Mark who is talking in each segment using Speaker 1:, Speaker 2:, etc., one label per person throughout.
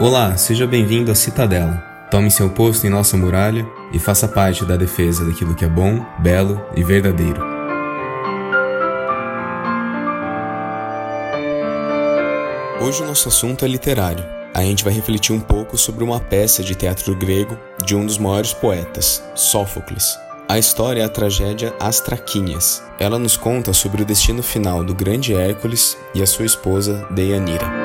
Speaker 1: Olá, seja bem-vindo à Citadela. Tome seu posto em nossa muralha e faça parte da defesa daquilo que é bom, belo e verdadeiro. Hoje o nosso assunto é literário. A gente vai refletir um pouco sobre uma peça de teatro grego de um dos maiores poetas, Sófocles. A história é a tragédia As Traquínias. Ela nos conta sobre o destino final do grande Hércules e a sua esposa Deianira.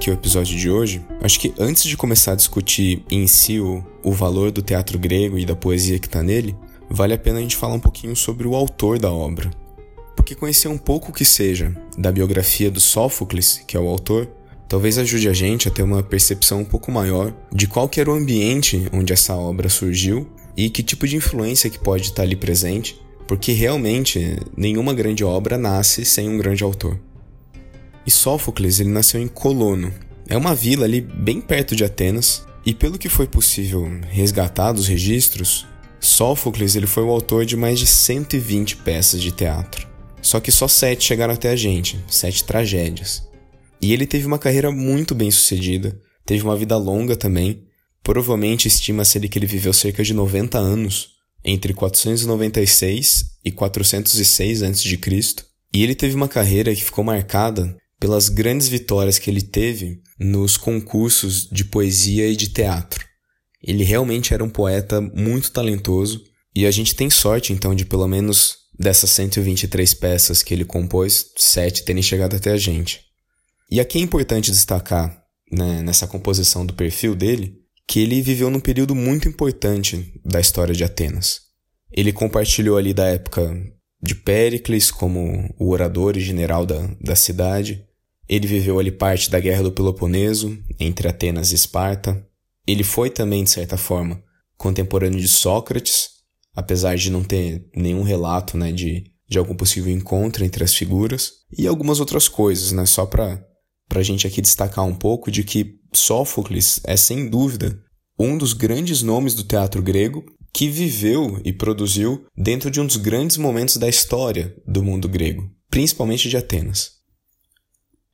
Speaker 1: Aqui o episódio de hoje, acho que antes de começar a discutir em si o, o valor do teatro grego e da poesia que tá nele, vale a pena a gente falar um pouquinho sobre o autor da obra. Porque conhecer um pouco que seja da biografia do Sófocles, que é o autor, talvez ajude a gente a ter uma percepção um pouco maior de qual que era o ambiente onde essa obra surgiu e que tipo de influência que pode estar ali presente, porque realmente nenhuma grande obra nasce sem um grande autor. E Sófocles ele nasceu em Colono. É uma vila ali bem perto de Atenas, e pelo que foi possível resgatar dos registros, Sófocles ele foi o autor de mais de 120 peças de teatro. Só que só sete chegaram até a gente, sete tragédias. E ele teve uma carreira muito bem sucedida, teve uma vida longa também. Provavelmente estima-se que ele viveu cerca de 90 anos, entre 496 e 406 a.C. E ele teve uma carreira que ficou marcada pelas grandes vitórias que ele teve nos concursos de poesia e de teatro. Ele realmente era um poeta muito talentoso e a gente tem sorte então de pelo menos dessas 123 peças que ele compôs, sete terem chegado até a gente. E aqui é importante destacar, né, nessa composição do perfil dele, que ele viveu num período muito importante da história de Atenas. Ele compartilhou ali da época de Péricles como o orador e general da, da cidade, ele viveu ali parte da Guerra do Peloponeso, entre Atenas e Esparta. Ele foi também, de certa forma, contemporâneo de Sócrates, apesar de não ter nenhum relato né, de, de algum possível encontro entre as figuras, e algumas outras coisas, né, só para a gente aqui destacar um pouco de que Sófocles é, sem dúvida, um dos grandes nomes do teatro grego que viveu e produziu dentro de um dos grandes momentos da história do mundo grego, principalmente de Atenas.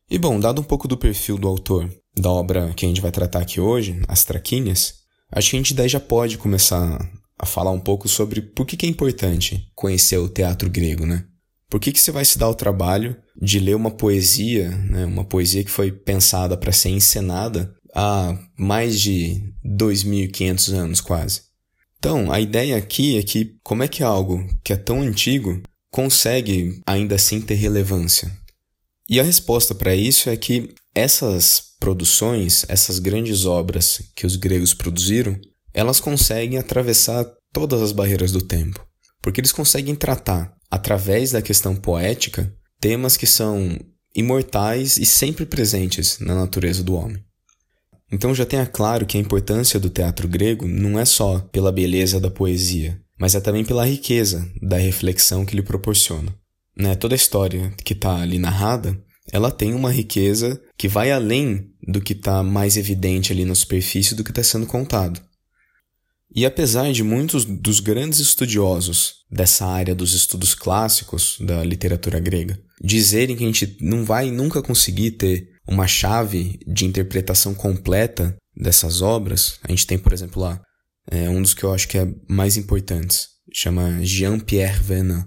Speaker 1: E bom, dado um pouco do perfil do autor da obra que a gente vai tratar aqui hoje, As Traquínias, acho que a gente daí já pode começar a falar um pouco sobre por que, que é importante conhecer o teatro grego, né? Por que, que você vai se dar o trabalho de ler uma poesia, né? uma poesia que foi pensada para ser encenada há mais de 2.500 anos quase? Então, a ideia aqui é que como é que algo que é tão antigo consegue ainda assim ter relevância? E a resposta para isso é que essas produções, essas grandes obras que os gregos produziram, elas conseguem atravessar todas as barreiras do tempo, porque eles conseguem tratar, através da questão poética, temas que são imortais e sempre presentes na natureza do homem. Então já tenha claro que a importância do teatro grego não é só pela beleza da poesia, mas é também pela riqueza da reflexão que lhe proporciona. Né, toda a história que está ali narrada, ela tem uma riqueza que vai além do que está mais evidente ali na superfície do que está sendo contado. E apesar de muitos dos grandes estudiosos dessa área dos estudos clássicos da literatura grega dizerem que a gente não vai nunca conseguir ter uma chave de interpretação completa dessas obras, a gente tem, por exemplo, lá é, um dos que eu acho que é mais importantes, chama Jean-Pierre Vernant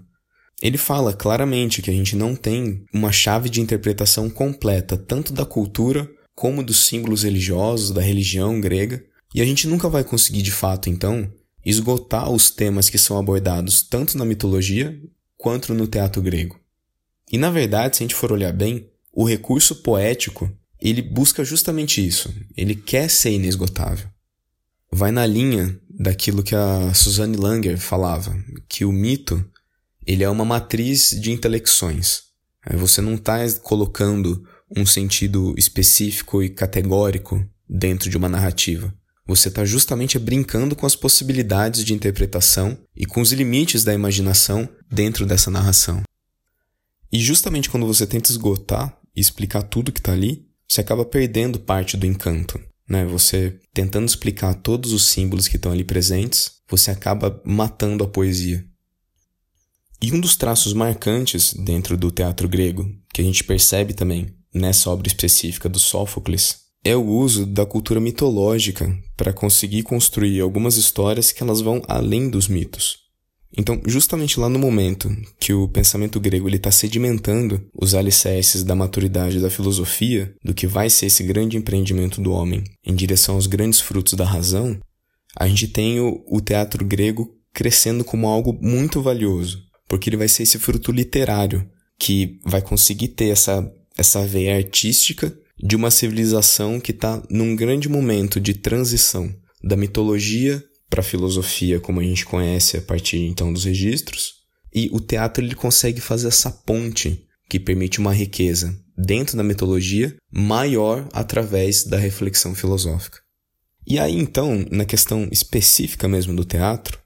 Speaker 1: ele fala claramente que a gente não tem uma chave de interpretação completa tanto da cultura como dos símbolos religiosos, da religião grega, e a gente nunca vai conseguir de fato, então, esgotar os temas que são abordados tanto na mitologia quanto no teatro grego. E na verdade, se a gente for olhar bem, o recurso poético ele busca justamente isso. Ele quer ser inesgotável. Vai na linha daquilo que a Suzanne Langer falava, que o mito ele é uma matriz de intelecções. Você não está colocando um sentido específico e categórico dentro de uma narrativa. Você está justamente brincando com as possibilidades de interpretação e com os limites da imaginação dentro dessa narração. E justamente quando você tenta esgotar e explicar tudo que está ali, você acaba perdendo parte do encanto. Né? Você tentando explicar todos os símbolos que estão ali presentes, você acaba matando a poesia. E um dos traços marcantes dentro do teatro grego, que a gente percebe também nessa obra específica do Sófocles, é o uso da cultura mitológica para conseguir construir algumas histórias que elas vão além dos mitos. Então, justamente lá no momento que o pensamento grego está sedimentando os alicerces da maturidade da filosofia, do que vai ser esse grande empreendimento do homem em direção aos grandes frutos da razão, a gente tem o, o teatro grego crescendo como algo muito valioso, porque ele vai ser esse fruto literário que vai conseguir ter essa, essa veia artística de uma civilização que está num grande momento de transição da mitologia para a filosofia como a gente conhece a partir então dos registros. E o teatro ele consegue fazer essa ponte que permite uma riqueza dentro da mitologia maior através da reflexão filosófica. E aí então, na questão específica mesmo do teatro,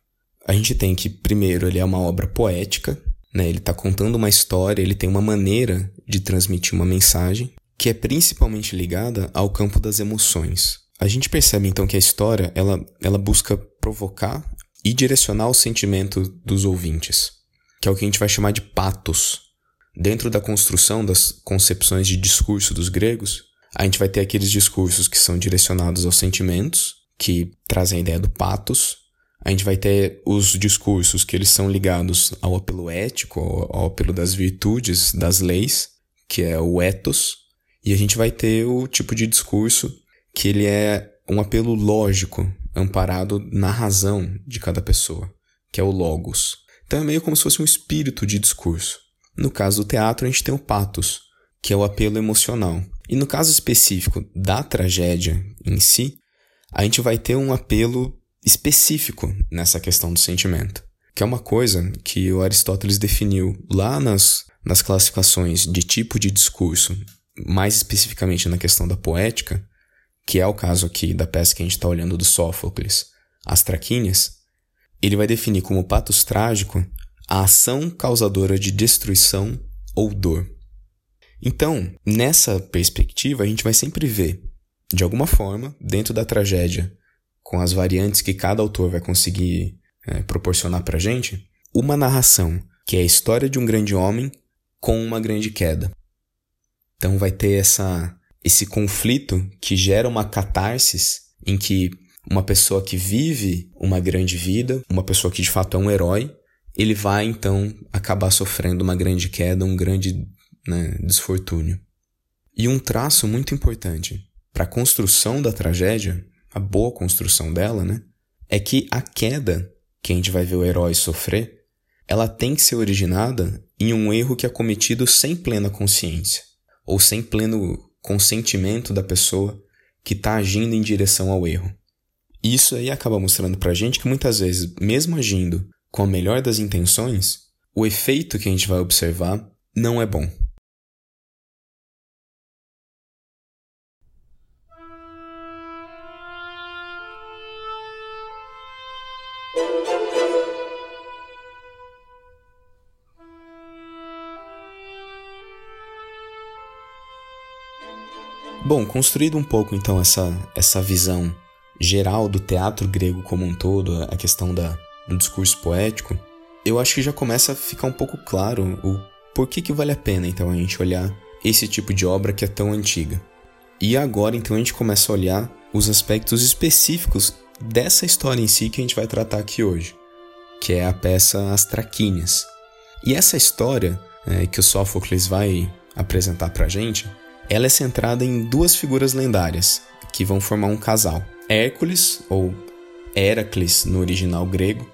Speaker 1: a gente tem que primeiro ele é uma obra poética, né? Ele está contando uma história, ele tem uma maneira de transmitir uma mensagem que é principalmente ligada ao campo das emoções. A gente percebe então que a história ela, ela busca provocar e direcionar o sentimento dos ouvintes, que é o que a gente vai chamar de patos. Dentro da construção das concepções de discurso dos gregos, a gente vai ter aqueles discursos que são direcionados aos sentimentos, que trazem a ideia do patos. A gente vai ter os discursos que eles são ligados ao apelo ético, ao, apelo das virtudes, das leis, que é o ethos. E a gente vai ter o tipo de discurso que ele é um apelo lógico, amparado na razão de cada pessoa, que é o logos. Então é meio como se fosse um espírito de discurso. No caso do teatro, a gente tem o patos, que é o apelo emocional. E no caso específico da tragédia em si, a gente vai ter um apelo específico nessa questão do sentimento, que é uma coisa que o Aristóteles definiu lá nas, nas classificações de tipo de discurso, mais especificamente na questão da poética, que é o caso aqui da peça que a gente está olhando do Sófocles, As Traquínias, ele vai definir como patos trágico a ação causadora de destruição ou dor. Então, nessa perspectiva, a gente vai sempre ver, de alguma forma, dentro da tragédia, com as variantes que cada autor vai conseguir é, proporcionar para gente, uma narração que é a história de um grande homem com uma grande queda. Então vai ter essa esse conflito que gera uma catarsis em que uma pessoa que vive uma grande vida, uma pessoa que de fato é um herói, ele vai então acabar sofrendo uma grande queda, um grande né, desfortúnio. E um traço muito importante para a construção da tragédia, a boa construção dela, né, é que a queda que a gente vai ver o herói sofrer, ela tem que ser originada em um erro que é cometido sem plena consciência, ou sem pleno consentimento da pessoa que está agindo em direção ao erro. Isso aí acaba mostrando para a gente que muitas vezes, mesmo agindo com a melhor das intenções, o efeito que a gente vai observar não é bom. Bom, construído um pouco então essa, essa visão geral do teatro grego como um todo, a questão da, do discurso poético, eu acho que já começa a ficar um pouco claro o porquê que vale a pena então a gente olhar esse tipo de obra que é tão antiga. E agora então a gente começa a olhar os aspectos específicos dessa história em si que a gente vai tratar aqui hoje, que é a peça As Traquínias. E essa história é, que o Sófocles vai apresentar pra gente ela é centrada em duas figuras lendárias que vão formar um casal: Hércules, ou Heracles no original grego,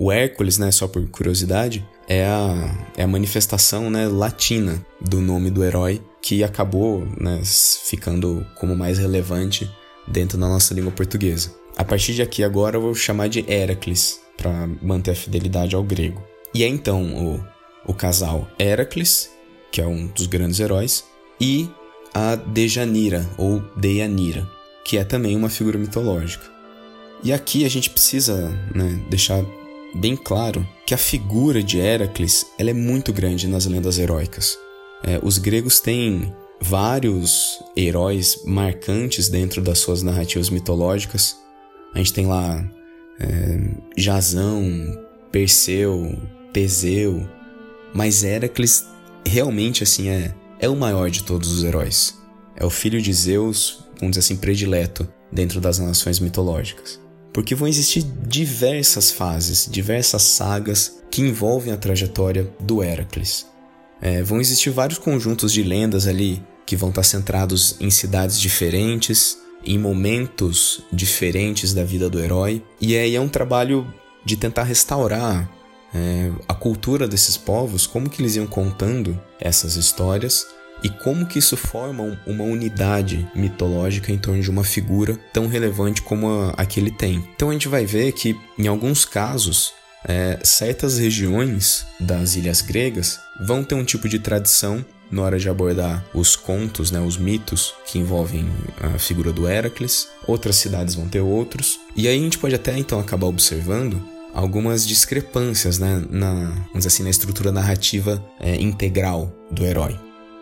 Speaker 1: O Hércules, né, só por curiosidade, é a, é a manifestação né, latina do nome do herói que acabou né, ficando como mais relevante dentro da nossa língua portuguesa. A partir de aqui agora eu vou chamar de Heracles para manter a fidelidade ao grego. E é então o, o casal Heracles, que é um dos grandes heróis, e a Dejanira ou Deianira, que é também uma figura mitológica. E aqui a gente precisa né, deixar bem claro que a figura de Heracles ela é muito grande nas lendas heróicas. É, os gregos têm vários heróis marcantes dentro das suas narrativas mitológicas. A gente tem lá é, Jasão, Perseu, Teseu, mas Heracles realmente assim é, é o maior de todos os heróis. É o filho de Zeus, vamos dizer assim, predileto dentro das nações mitológicas. Porque vão existir diversas fases, diversas sagas que envolvem a trajetória do Heracles. É, vão existir vários conjuntos de lendas ali que vão estar centrados em cidades diferentes, em momentos diferentes da vida do herói. E aí é um trabalho de tentar restaurar é, a cultura desses povos, como que eles iam contando essas histórias e como que isso forma uma unidade mitológica em torno de uma figura tão relevante como a, a que ele tem. Então a gente vai ver que, em alguns casos, é, certas regiões das ilhas gregas vão ter um tipo de tradição na hora de abordar os contos, né, os mitos que envolvem a figura do Heracles. Outras cidades vão ter outros. E aí a gente pode até então acabar observando algumas discrepâncias né, na, vamos assim, na estrutura narrativa é, integral do herói.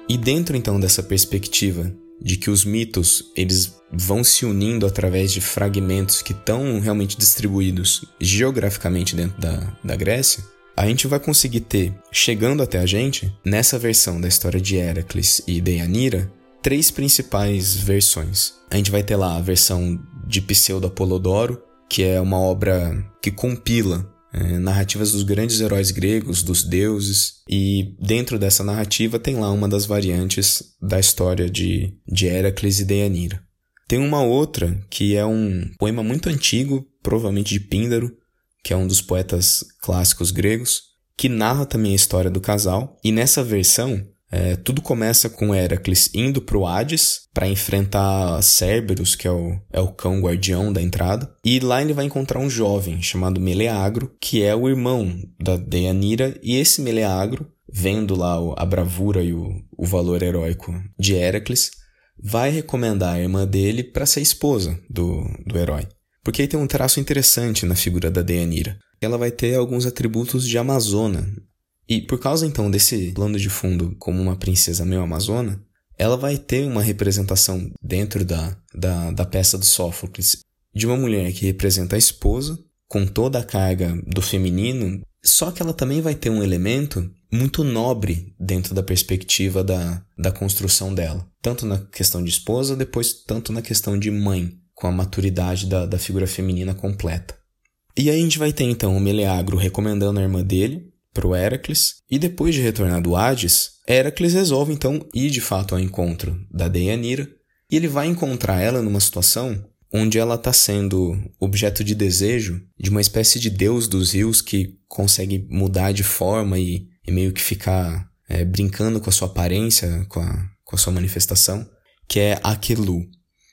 Speaker 1: E dentro então dessa perspectiva de que os mitos eles vão se unindo através de fragmentos que estão realmente distribuídos geograficamente dentro da, da Grécia, a gente vai conseguir ter, chegando até a gente, nessa versão da história de Heracles e Deianira, três principais versões. A gente vai ter lá a versão de Pseudo Apolodoro, que é uma obra que compila é, narrativas dos grandes heróis gregos, dos deuses, e dentro dessa narrativa tem lá uma das variantes da história de, de Heracles e Deianira. Tem uma outra que é um poema muito antigo, provavelmente de Píndaro, que é um dos poetas clássicos gregos, que narra também a história do casal, e nessa versão é, tudo começa com Heracles indo para o Hades para enfrentar Cerberus, que é o, é o cão guardião da entrada. E lá ele vai encontrar um jovem chamado Meleagro, que é o irmão da Deianira. E esse Meleagro, vendo lá a bravura e o, o valor heróico de Heracles, vai recomendar a irmã dele para ser esposa do, do herói. Porque aí tem um traço interessante na figura da Deianira. Ela vai ter alguns atributos de Amazona, e por causa então desse plano de fundo como uma princesa meio amazona, ela vai ter uma representação dentro da, da, da peça do Sófocles de uma mulher que representa a esposa, com toda a carga do feminino, só que ela também vai ter um elemento muito nobre dentro da perspectiva da, da construção dela. Tanto na questão de esposa, depois tanto na questão de mãe, com a maturidade da, da figura feminina completa. E aí a gente vai ter então o Meleagro recomendando a irmã dele, para o Heracles, e depois de retornar do Hades, Heracles resolve então ir de fato ao encontro da Deianira, e ele vai encontrar ela numa situação onde ela está sendo objeto de desejo de uma espécie de deus dos rios que consegue mudar de forma e, e meio que ficar é, brincando com a sua aparência, com a, com a sua manifestação, que é Aquelu.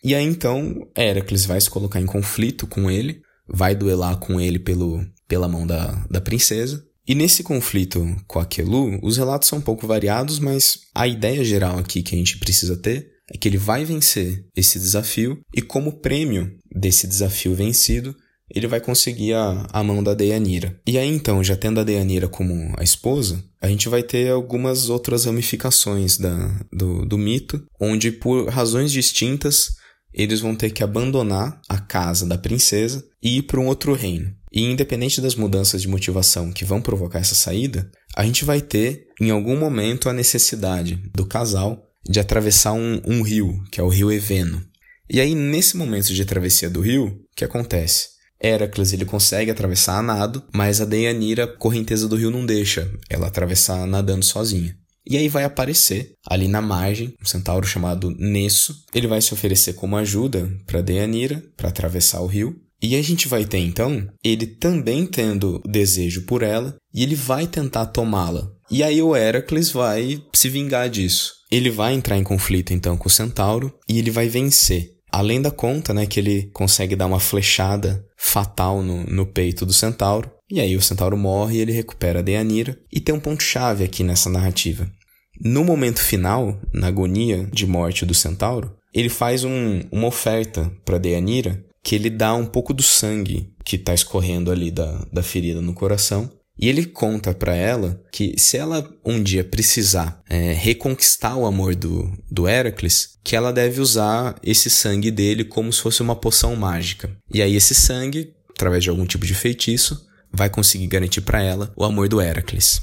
Speaker 1: E aí então Heracles vai se colocar em conflito com ele, vai duelar com ele pelo, pela mão da, da princesa, e nesse conflito com a Kelu, os relatos são um pouco variados, mas a ideia geral aqui que a gente precisa ter é que ele vai vencer esse desafio e como prêmio desse desafio vencido, ele vai conseguir a, a mão da Deianira. E aí então, já tendo a Deianira como a esposa, a gente vai ter algumas outras ramificações da, do, do mito, onde por razões distintas eles vão ter que abandonar a casa da princesa e ir para um outro reino. E independente das mudanças de motivação que vão provocar essa saída, a gente vai ter, em algum momento, a necessidade do casal de atravessar um, um rio, que é o rio Eveno. E aí, nesse momento de travessia do rio, o que acontece? Heracles ele consegue atravessar a nado, mas a Deianira, correnteza do rio, não deixa ela atravessar nadando sozinha. E aí vai aparecer ali na margem um centauro chamado Nesso. Ele vai se oferecer como ajuda para Deianira para atravessar o rio. E a gente vai ter então ele também tendo desejo por ela e ele vai tentar tomá-la. E aí o Heracles vai se vingar disso. Ele vai entrar em conflito então com o Centauro e ele vai vencer. Além da conta, né, que ele consegue dar uma flechada fatal no, no peito do Centauro. E aí o Centauro morre e ele recupera a. E tem um ponto-chave aqui nessa narrativa. No momento final, na agonia de morte do Centauro, ele faz um, uma oferta para Deianira que ele dá um pouco do sangue que está escorrendo ali da, da ferida no coração. E ele conta para ela que se ela um dia precisar é, reconquistar o amor do, do Heracles, que ela deve usar esse sangue dele como se fosse uma poção mágica. E aí esse sangue, através de algum tipo de feitiço, vai conseguir garantir para ela o amor do Heracles.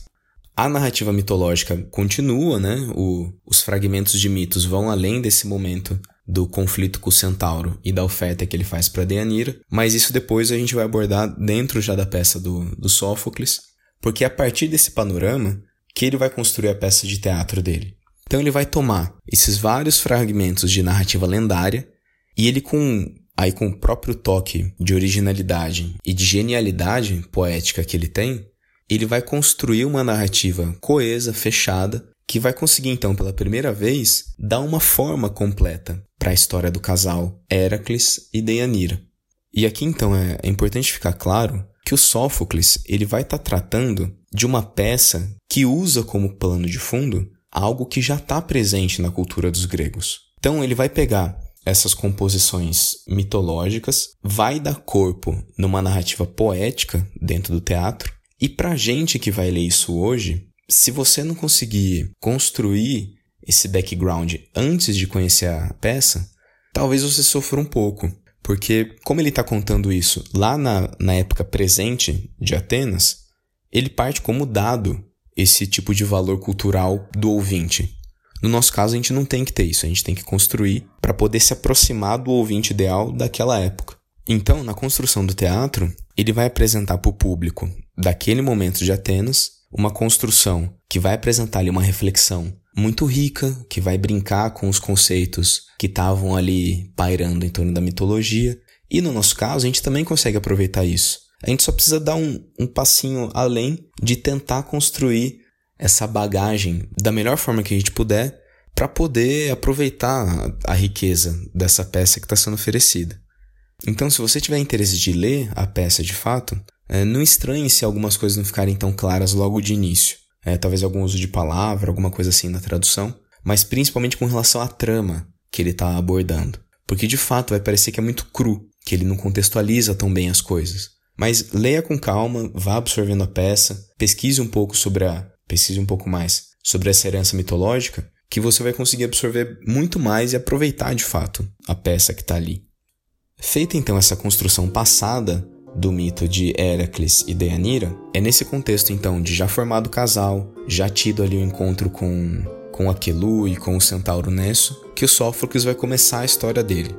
Speaker 1: A narrativa mitológica continua, né? O, os fragmentos de mitos vão além desse momento do conflito com o centauro e da oferta que ele faz para Deianira, mas isso depois a gente vai abordar dentro já da peça do, do Sófocles, porque é a partir desse panorama que ele vai construir a peça de teatro dele. Então ele vai tomar esses vários fragmentos de narrativa lendária e ele com aí com o próprio toque de originalidade e de genialidade poética que ele tem, ele vai construir uma narrativa coesa, fechada, que vai conseguir então pela primeira vez dar uma forma completa para a história do casal Heracles e Deianira. E aqui então é, é importante ficar claro que o Sófocles ele vai estar tá tratando de uma peça que usa como plano de fundo algo que já está presente na cultura dos gregos. Então ele vai pegar essas composições mitológicas, vai dar corpo numa narrativa poética dentro do teatro, e para gente que vai ler isso hoje, se você não conseguir construir esse background antes de conhecer a peça, talvez você sofra um pouco. Porque, como ele está contando isso lá na, na época presente de Atenas, ele parte como dado esse tipo de valor cultural do ouvinte. No nosso caso, a gente não tem que ter isso, a gente tem que construir para poder se aproximar do ouvinte ideal daquela época. Então, na construção do teatro, ele vai apresentar para o público daquele momento de Atenas uma construção que vai apresentar ali uma reflexão muito rica, que vai brincar com os conceitos que estavam ali pairando em torno da mitologia. E no nosso caso, a gente também consegue aproveitar isso. A gente só precisa dar um, um passinho além de tentar construir essa bagagem da melhor forma que a gente puder para poder aproveitar a, a riqueza dessa peça que está sendo oferecida. Então, se você tiver interesse de ler a peça de fato, é, não estranhe se algumas coisas não ficarem tão claras logo de início. É, talvez algum uso de palavra, alguma coisa assim na tradução, mas principalmente com relação à trama que ele está abordando. Porque de fato vai parecer que é muito cru, que ele não contextualiza tão bem as coisas. Mas leia com calma, vá absorvendo a peça, pesquise um pouco sobre a. pesquise um pouco mais sobre essa herança mitológica, que você vai conseguir absorver muito mais e aproveitar de fato a peça que está ali. Feita então essa construção passada do mito de Heracles e Deianira é nesse contexto então de já formado casal, já tido ali o um encontro com com Aquelu e com o centauro Nesso, que o Sófocles vai começar a história dele.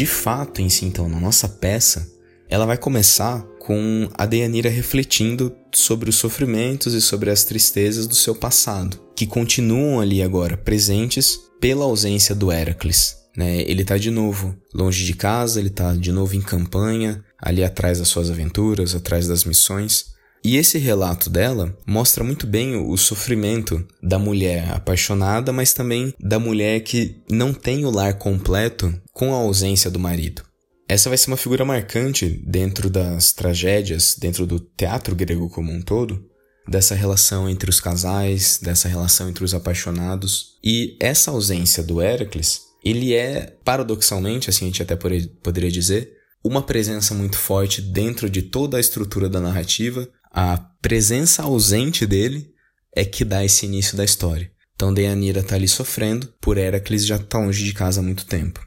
Speaker 1: De fato, em si, então, na nossa peça, ela vai começar com a Deianira refletindo sobre os sofrimentos e sobre as tristezas do seu passado, que continuam ali agora presentes pela ausência do Heracles. Né? Ele está de novo longe de casa, ele está de novo em campanha, ali atrás das suas aventuras, atrás das missões. E esse relato dela mostra muito bem o sofrimento da mulher apaixonada, mas também da mulher que não tem o lar completo com a ausência do marido. Essa vai ser uma figura marcante dentro das tragédias, dentro do teatro grego como um todo, dessa relação entre os casais, dessa relação entre os apaixonados. E essa ausência do Héracles ele é, paradoxalmente, assim a gente até poderia dizer, uma presença muito forte dentro de toda a estrutura da narrativa. A presença ausente dele é que dá esse início da história. Então Deianira está ali sofrendo por Heracles já está longe de casa há muito tempo.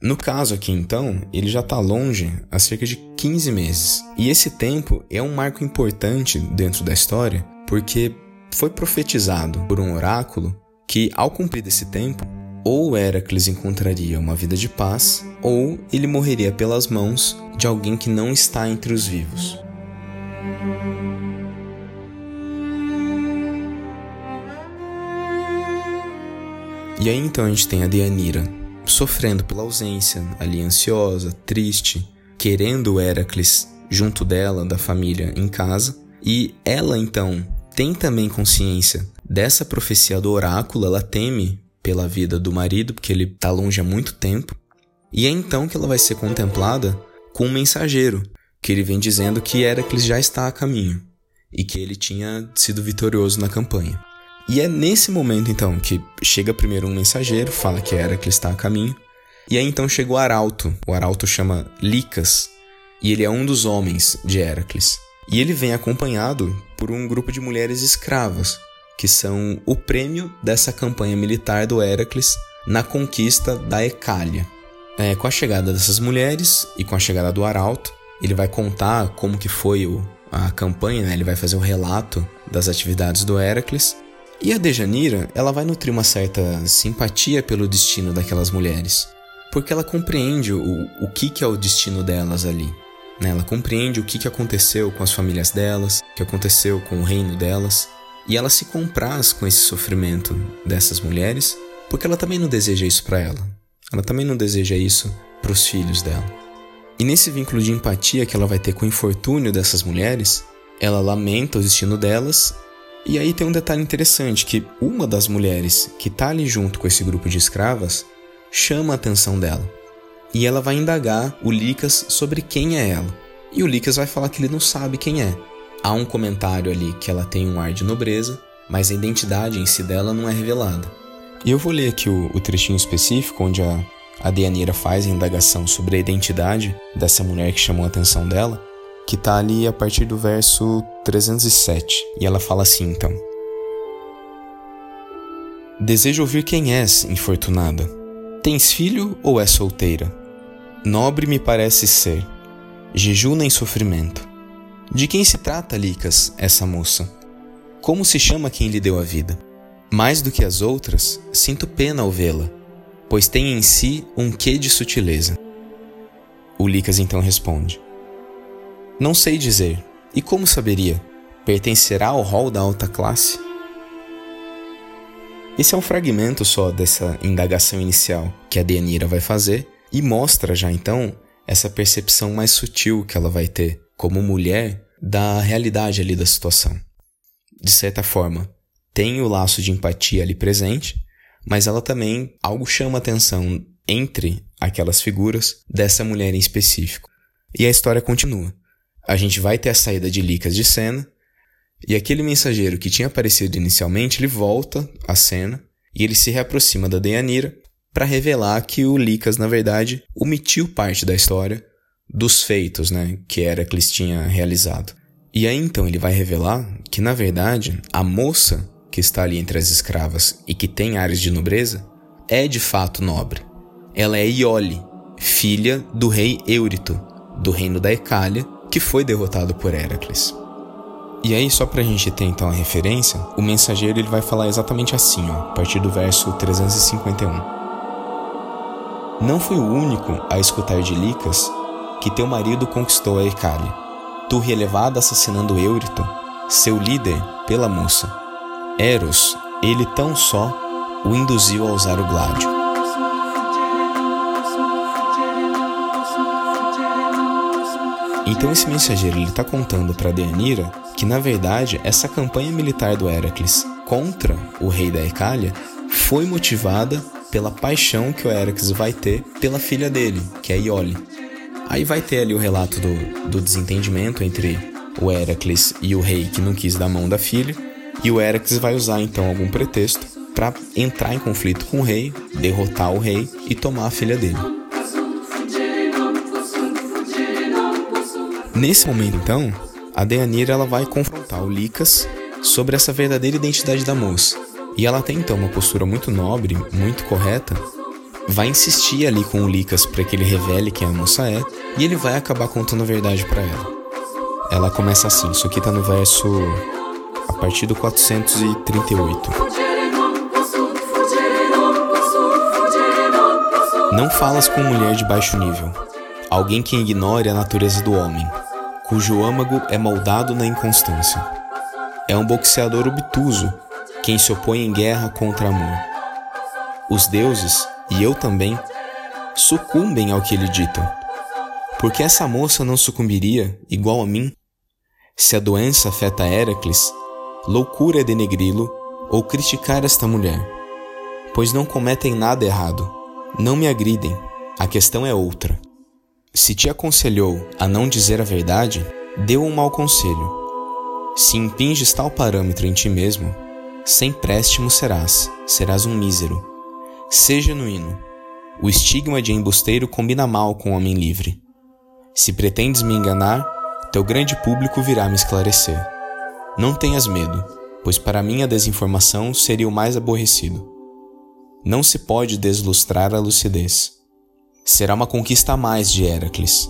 Speaker 1: No caso aqui, então, ele já está longe há cerca de 15 meses. E esse tempo é um marco importante dentro da história, porque foi profetizado por um oráculo que, ao cumprir esse tempo, ou Heracles encontraria uma vida de paz, ou ele morreria pelas mãos de alguém que não está entre os vivos. E aí então a gente tem a Deianira, sofrendo pela ausência, ali ansiosa, triste, querendo o Heracles junto dela, da família, em casa. E ela então tem também consciência dessa profecia do oráculo, ela teme pela vida do marido, porque ele está longe há muito tempo. E é então que ela vai ser contemplada com um mensageiro, que ele vem dizendo que Heracles já está a caminho e que ele tinha sido vitorioso na campanha. E é nesse momento então que chega primeiro um mensageiro, fala que Heracles está a caminho, e aí então chega o arauto. O arauto chama Licas, e ele é um dos homens de Heracles. E ele vem acompanhado por um grupo de mulheres escravas, que são o prêmio dessa campanha militar do Heracles na conquista da Ecália. É, com a chegada dessas mulheres e com a chegada do arauto, ele vai contar como que foi o, a campanha, né? ele vai fazer um relato das atividades do Heracles e a Dejanira, ela vai nutrir uma certa simpatia pelo destino daquelas mulheres, porque ela compreende o, o que, que é o destino delas ali. Né? Ela compreende o que, que aconteceu com as famílias delas, o que aconteceu com o reino delas, e ela se compraz com esse sofrimento dessas mulheres, porque ela também não deseja isso para ela. Ela também não deseja isso para os filhos dela. E nesse vínculo de empatia que ela vai ter com o infortúnio dessas mulheres, ela lamenta o destino delas e aí tem um detalhe interessante que uma das mulheres que está ali junto com esse grupo de escravas chama a atenção dela. E ela vai indagar o Licas sobre quem é ela. E o Licas vai falar que ele não sabe quem é. Há um comentário ali que ela tem um ar de nobreza, mas a identidade em si dela não é revelada. E eu vou ler aqui o, o trechinho específico onde a, a Deanira faz a indagação sobre a identidade dessa mulher que chamou a atenção dela, que está ali a partir do verso 307. E ela fala assim então: Desejo ouvir quem és, infortunada. Tens filho ou és solteira? Nobre me parece ser. Jejuna em sofrimento. De quem se trata, Licas, essa moça? Como se chama quem lhe deu a vida? Mais do que as outras, sinto pena ao vê-la, pois tem em si um quê de sutileza. O Licas então responde: Não sei dizer. E como saberia? pertencerá ao rol da alta classe? Esse é um fragmento só dessa indagação inicial que a Deanira vai fazer e mostra já então essa percepção mais sutil que ela vai ter como mulher da realidade ali da situação. De certa forma, tem o laço de empatia ali presente, mas ela também algo chama atenção entre aquelas figuras dessa mulher em específico. E a história continua. A gente vai ter a saída de Licas de cena e aquele mensageiro que tinha aparecido inicialmente, ele volta à cena e ele se reaproxima da Deianira para revelar que o Licas, na verdade, omitiu parte da história dos feitos, né, que Heracles tinha realizado. E aí então ele vai revelar que, na verdade, a moça que está ali entre as escravas e que tem áreas de nobreza é de fato nobre. Ela é Iole, filha do rei Eurito, do reino da Ecália, que foi derrotado por Heracles. E aí, só pra gente ter então a referência, o mensageiro ele vai falar exatamente assim, ó, a partir do verso 351. Não fui o único a escutar de Licas que teu marido conquistou a Ecália, tu relevado assassinando Eurito, seu líder, pela moça. Eros, ele tão só, o induziu a usar o gládio. Então esse mensageiro ele está contando para Deanira que na verdade essa campanha militar do Heracles contra o rei da Ecália foi motivada pela paixão que o Heracles vai ter pela filha dele, que é Iole. Aí vai ter ali o relato do, do desentendimento entre o Heracles e o rei que não quis dar mão da filha, e o Heracles vai usar então algum pretexto para entrar em conflito com o rei, derrotar o rei e tomar a filha dele. Nesse momento, então, a Deanira ela vai confrontar o Licas sobre essa verdadeira identidade da moça. E ela tem então uma postura muito nobre, muito correta, vai insistir ali com o Licas para que ele revele quem a moça é, e ele vai acabar contando a verdade para ela. Ela começa assim, isso aqui tá no verso a partir do 438. Não falas com mulher de baixo nível, alguém que ignore a natureza do homem, cujo âmago é moldado na inconstância. É um boxeador obtuso, quem se opõe em guerra contra amor. Os deuses, e eu também, sucumbem ao que lhe ditam. Porque essa moça não sucumbiria, igual a mim? Se a doença afeta Heracles, loucura é denegri-lo ou criticar esta mulher. Pois não cometem nada errado, não me agridem, a questão é outra. Se te aconselhou a não dizer a verdade, deu um mau conselho. Se impinges tal parâmetro em ti mesmo, sem préstimo serás, serás um mísero. Seja genuíno. O estigma de embusteiro combina mal com o homem livre. Se pretendes me enganar, teu grande público virá me esclarecer. Não tenhas medo, pois para mim a desinformação seria o mais aborrecido. Não se pode deslustrar a lucidez. Será uma conquista a mais de Heracles.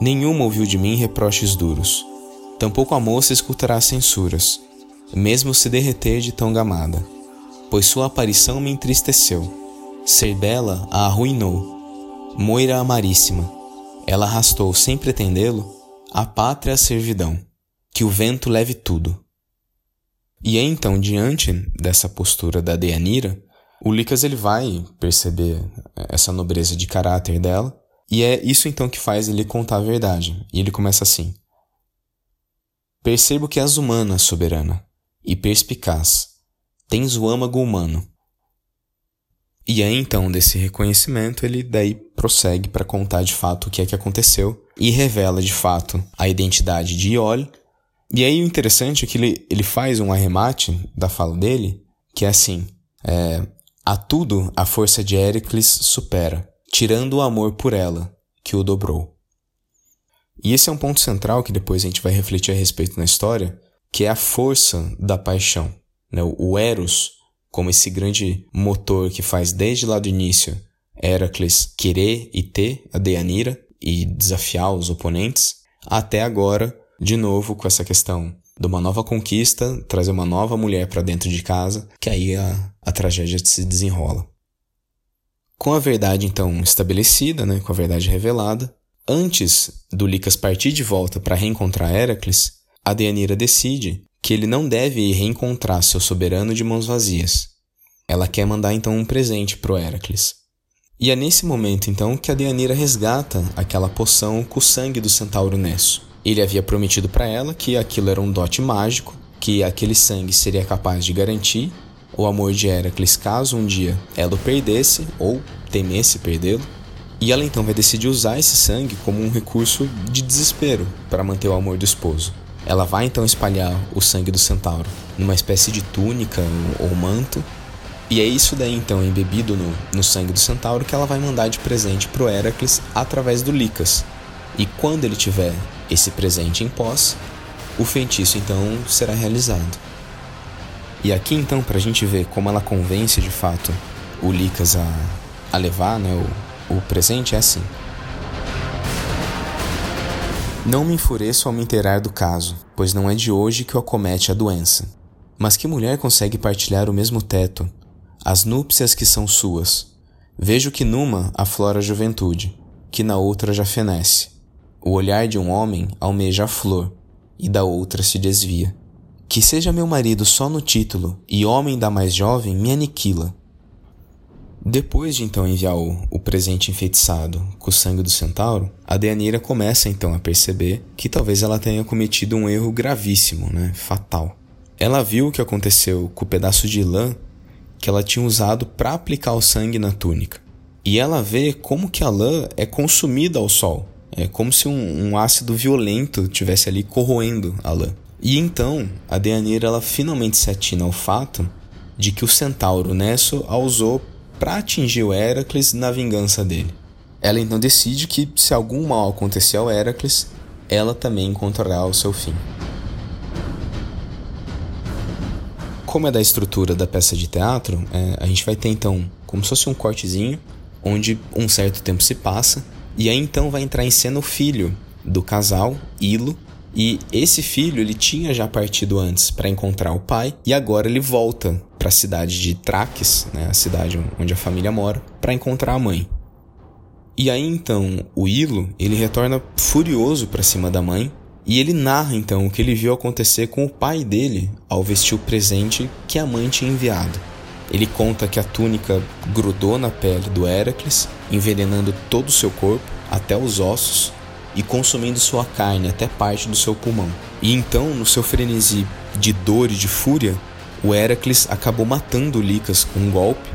Speaker 1: Nenhuma ouviu de mim reproches duros. Tampouco a moça escutará censuras, mesmo se derreter de tão gamada, pois sua aparição me entristeceu. Ser bela a arruinou. Moira amaríssima, ela arrastou sem pretendê-lo a pátria à servidão que o vento leve tudo. E então, diante dessa postura da Deanira, o Licas ele vai perceber essa nobreza de caráter dela, e é isso então que faz ele contar a verdade. E ele começa assim: Percebo que és humana, soberana, e perspicaz. Tens o âmago humano. E aí então, desse reconhecimento, ele daí prossegue para contar de fato o que é que aconteceu e revela de fato a identidade de Iole e aí o interessante é que ele, ele faz um arremate da fala dele, que é assim: é, A tudo a força de Heracles supera, tirando o amor por ela, que o dobrou. E esse é um ponto central que depois a gente vai refletir a respeito na história, que é a força da paixão. Né? O Eros, como esse grande motor que faz desde lá do início Heracles querer e ter a Deianira e desafiar os oponentes, até agora de novo com essa questão de uma nova conquista, trazer uma nova mulher para dentro de casa, que aí a, a tragédia se desenrola. Com a verdade então estabelecida, né, com a verdade revelada, antes do Licas partir de volta para reencontrar Heracles, a Deianira decide que ele não deve reencontrar seu soberano de mãos vazias. Ela quer mandar então um presente pro Heracles. E é nesse momento então que a Deianira resgata aquela poção com o sangue do centauro Nesso. Ele havia prometido para ela que aquilo era um dote mágico, que aquele sangue seria capaz de garantir o amor de Heracles caso um dia ela o perdesse ou temesse perdê-lo. E ela então vai decidir usar esse sangue como um recurso de desespero para manter o amor do esposo. Ela vai então espalhar o sangue do centauro numa espécie de túnica ou manto, e é isso daí então embebido no, no sangue do centauro que ela vai mandar de presente pro Heracles através do Licas. E quando ele tiver esse presente em posse, o feitiço então será realizado. E aqui então, para a gente ver como ela convence de fato o Licas a, a levar né, o, o presente, é assim. Não me enfureço ao me inteirar do caso, pois não é de hoje que o acomete a doença. Mas que mulher consegue partilhar o mesmo teto, as núpcias que são suas? Vejo que numa aflora a juventude, que na outra já fenece. O olhar de um homem almeja a flor, e da outra se desvia. Que seja meu marido só no título e homem da mais jovem me aniquila. Depois de então enviar o, o presente enfeitiçado com o sangue do centauro, a Deanira começa então a perceber que talvez ela tenha cometido um erro gravíssimo, né, fatal. Ela viu o que aconteceu com o pedaço de lã que ela tinha usado para aplicar o sangue na túnica. E ela vê como que a lã é consumida ao sol. É como se um, um ácido violento tivesse ali corroendo a lã. E então, a Deanira ela finalmente se atina ao fato de que o centauro Nesso a usou para atingir o Heracles na vingança dele. Ela então decide que, se algum mal acontecer ao Heracles, ela também encontrará o seu fim. Como é da estrutura da peça de teatro, é, a gente vai ter então como se fosse um cortezinho, onde um certo tempo se passa, e aí então vai entrar em cena o filho do casal, Ilo, e esse filho ele tinha já partido antes para encontrar o pai e agora ele volta para a cidade de Traques, né, a cidade onde a família mora, para encontrar a mãe. E aí então o Ilo ele retorna furioso para cima da mãe e ele narra então o que ele viu acontecer com o pai dele ao vestir o presente que a mãe tinha enviado. Ele conta que a túnica grudou na pele do Heracles, envenenando todo o seu corpo, até os ossos, e consumindo sua carne até parte do seu pulmão. E então, no seu frenesi de dor e de fúria, o Heracles acabou matando Licas com um golpe,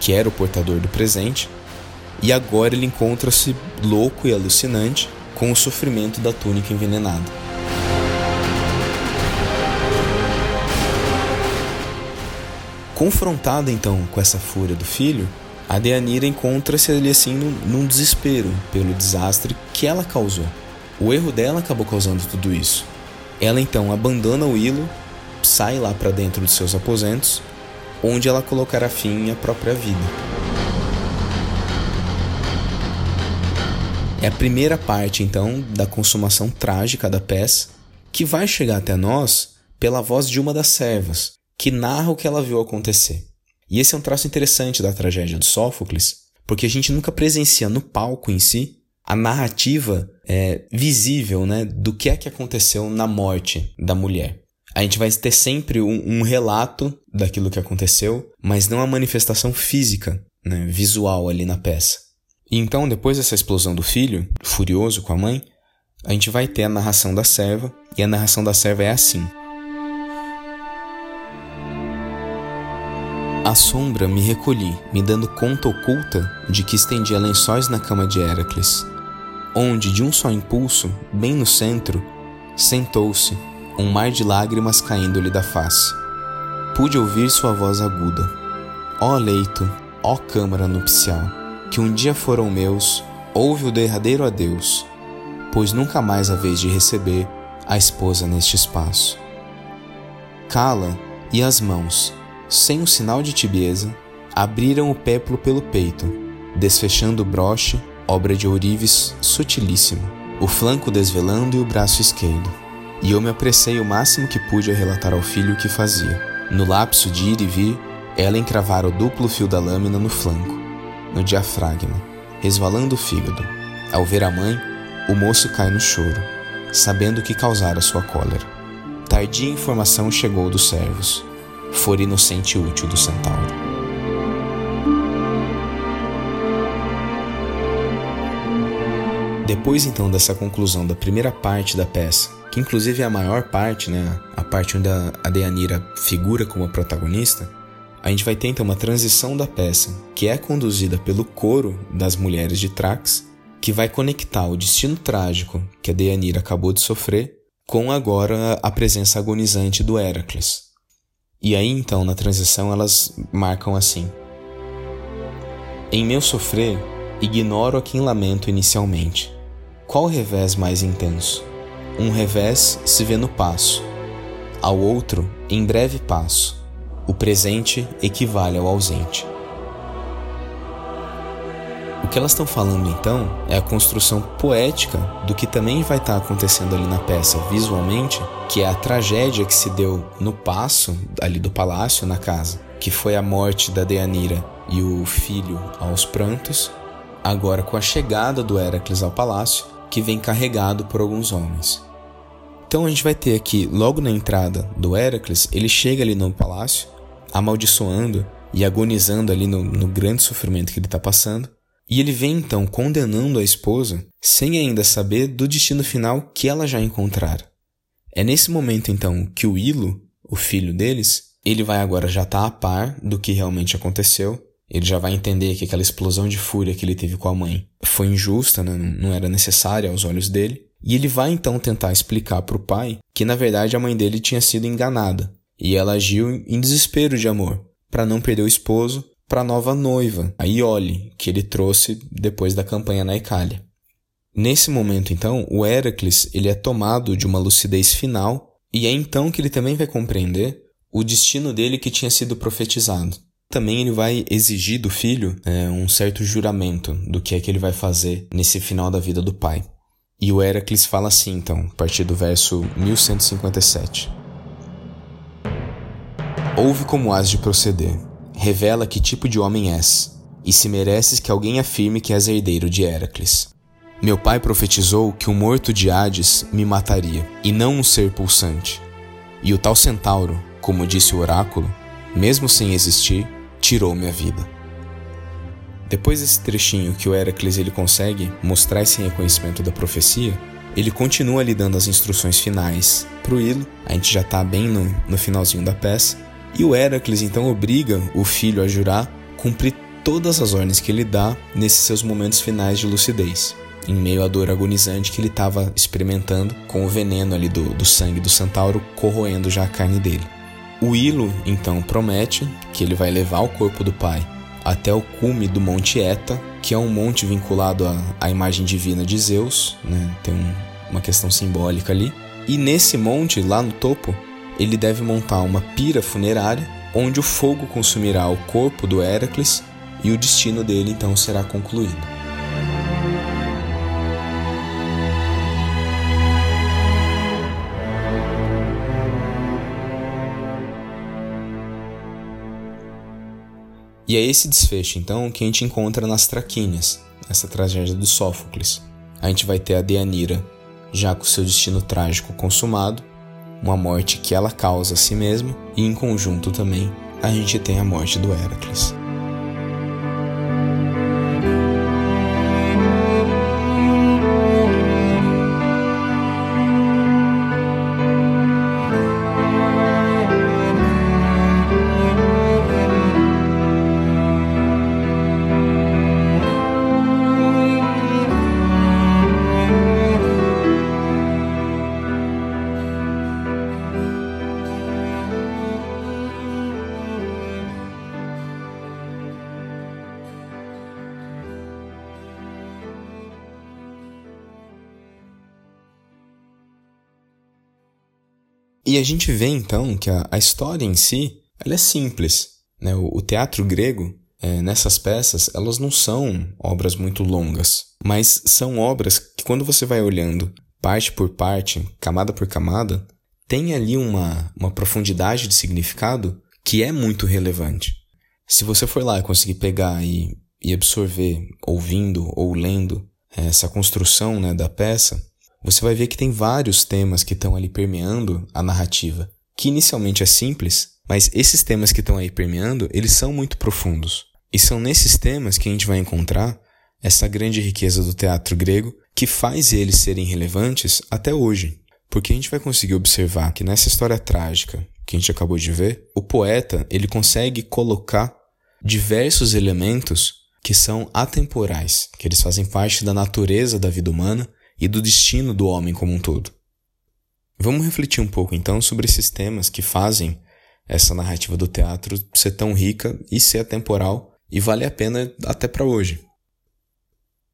Speaker 1: que era o portador do presente, e agora ele encontra-se louco e alucinante com o sofrimento da túnica envenenada. Confrontada então com essa fúria do filho, a Deanira encontra-se ali assim num, num desespero pelo desastre que ela causou. O erro dela acabou causando tudo isso. Ela então abandona o Hilo, sai lá para dentro dos seus aposentos, onde ela colocará fim à própria vida. É a primeira parte então da consumação trágica da peça, que vai chegar até nós pela voz de uma das servas, que narra o que ela viu acontecer. E esse é um traço interessante da tragédia de Sófocles, porque a gente nunca presencia no palco em si a narrativa é, visível né, do que é que aconteceu na morte da mulher. A gente vai ter sempre um, um relato daquilo que aconteceu, mas não a manifestação física, né, visual ali na peça. E então, depois dessa explosão do filho, furioso com a mãe, a gente vai ter a narração da serva, e a narração da serva é assim. À sombra me recolhi, me dando conta oculta de que estendia lençóis na cama de Heracles, onde, de um só impulso, bem no centro, sentou-se, um mar de lágrimas caindo-lhe da face. Pude ouvir sua voz aguda. Ó leito, ó câmara nupcial, que um dia foram meus, ouve o derradeiro adeus, pois nunca mais a vez de receber a esposa neste espaço. Cala e as mãos, sem um sinal de tibieza, abriram o péplo pelo peito, desfechando o broche, obra de ourives sutilíssimo, o flanco desvelando e o braço esquerdo. E eu me apressei o máximo que pude a relatar ao filho o que fazia. No lapso de ir e vir, ela encravara o duplo fio da lâmina no flanco, no diafragma, resvalando o fígado. Ao ver a mãe, o moço cai no choro, sabendo que causara sua cólera. Tardia informação chegou dos servos for inocente útil do centauro. Depois então dessa conclusão da primeira parte da peça, que inclusive é a maior parte, né, a parte onde a Deanira figura como a protagonista, a gente vai ter então uma transição da peça, que é conduzida pelo coro das mulheres de Trax, que vai conectar o destino trágico que a Deanira acabou de sofrer com agora a presença agonizante do Heracles. E aí então, na transição, elas marcam assim: Em meu sofrer, ignoro a quem lamento inicialmente. Qual revés mais intenso? Um revés se vê no passo, ao outro, em breve passo. O presente equivale ao ausente. O que elas estão falando então é a construção poética do que também vai estar tá acontecendo ali na peça visualmente, que é a tragédia que se deu no passo ali do palácio na casa, que foi a morte da Deanira e o filho aos prantos, agora com a chegada do Heracles ao palácio, que vem carregado por alguns homens. Então a gente vai ter aqui, logo na entrada do Heracles, ele chega ali no palácio, amaldiçoando e agonizando ali no, no grande sofrimento que ele está passando. E ele vem então condenando a esposa sem ainda saber do destino final que ela já encontrara. É nesse momento então que o Ilo, o filho deles, ele vai agora já estar tá a par do que realmente aconteceu. Ele já vai entender que aquela explosão de fúria que ele teve com a mãe foi injusta, né? não era necessária aos olhos dele. E ele vai então tentar explicar para o pai que na verdade a mãe dele tinha sido enganada e ela agiu em desespero de amor, para não perder o esposo para a nova noiva, a Iole, que ele trouxe depois da campanha na Icália. Nesse momento, então, o Heracles ele é tomado de uma lucidez final e é então que ele também vai compreender o destino dele que tinha sido profetizado. Também ele vai exigir do filho é, um certo juramento do que é que ele vai fazer nesse final da vida do pai. E o Heracles fala assim, então, a partir do verso 1157. Ouve como has de proceder, revela que tipo de homem és, e se mereces que alguém afirme que és herdeiro de Heracles. Meu pai profetizou que o morto de Hades me mataria, e não um ser pulsante. E o tal centauro, como disse o oráculo, mesmo sem existir, tirou-me a vida. Depois desse trechinho que o Heracles ele consegue mostrar esse reconhecimento da profecia, ele continua lhe dando as instruções finais para o Ilo, a gente já está bem no, no finalzinho da peça, e o Heracles então obriga o filho a jurar cumprir todas as ordens que ele dá nesses seus momentos finais de lucidez, em meio à dor agonizante que ele estava experimentando com o veneno ali do, do sangue do centauro corroendo já a carne dele. O Ilo então promete que ele vai levar o corpo do pai até o cume do Monte Eta, que é um monte vinculado à, à imagem divina de Zeus, né? tem um, uma questão simbólica ali. E nesse monte, lá no topo, ele deve montar uma pira funerária onde o fogo consumirá o corpo do Heracles e o destino dele então será concluído. E é esse desfecho, então, que a gente encontra nas Traquínias, essa tragédia do Sófocles. A gente vai ter a Deanira já com seu destino trágico consumado, uma morte que ela causa a si mesma, e em conjunto também a gente tem a morte do Heracles. Gente vê então que a, a história em si ela é simples. Né? O, o teatro grego, é, nessas peças, elas não são obras muito longas, mas são obras que, quando você vai olhando parte por parte, camada por camada, tem ali uma, uma profundidade de significado que é muito relevante. Se você for lá e conseguir pegar e, e absorver, ouvindo ou lendo essa construção né, da peça, você vai ver que tem vários temas que estão ali permeando a narrativa, que inicialmente é simples, mas esses temas que estão aí permeando, eles são muito profundos. E são nesses temas que a gente vai encontrar essa grande riqueza do teatro grego que faz eles serem relevantes até hoje. Porque a gente vai conseguir observar que nessa história trágica que a gente acabou de ver, o poeta ele consegue colocar diversos elementos que são atemporais, que eles fazem parte da natureza da vida humana e do destino do homem como um todo. Vamos refletir um pouco então sobre esses temas que fazem essa narrativa do teatro ser tão rica e ser atemporal e vale a pena até para hoje.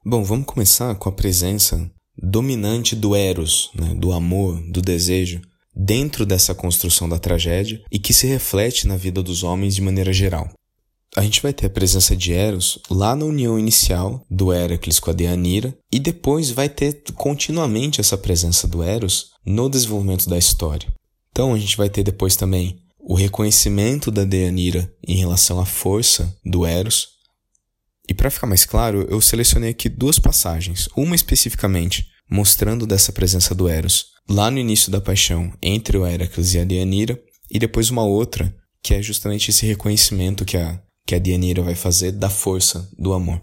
Speaker 1: Bom, vamos começar com a presença dominante do eros, né, do amor, do desejo, dentro dessa construção da tragédia e que se reflete na vida dos homens de maneira geral a gente vai ter a presença de Eros lá na união inicial do Heracles com a Deanira, e depois vai ter continuamente essa presença do Eros no desenvolvimento da história. Então a gente vai ter depois também o reconhecimento da Deanira em relação à força do Eros. E para ficar mais claro, eu selecionei aqui duas passagens, uma especificamente mostrando dessa presença do Eros lá no início da paixão entre o Heracles e a Deanira, e depois uma outra que é justamente esse reconhecimento que a que a Deianira vai fazer da força do amor.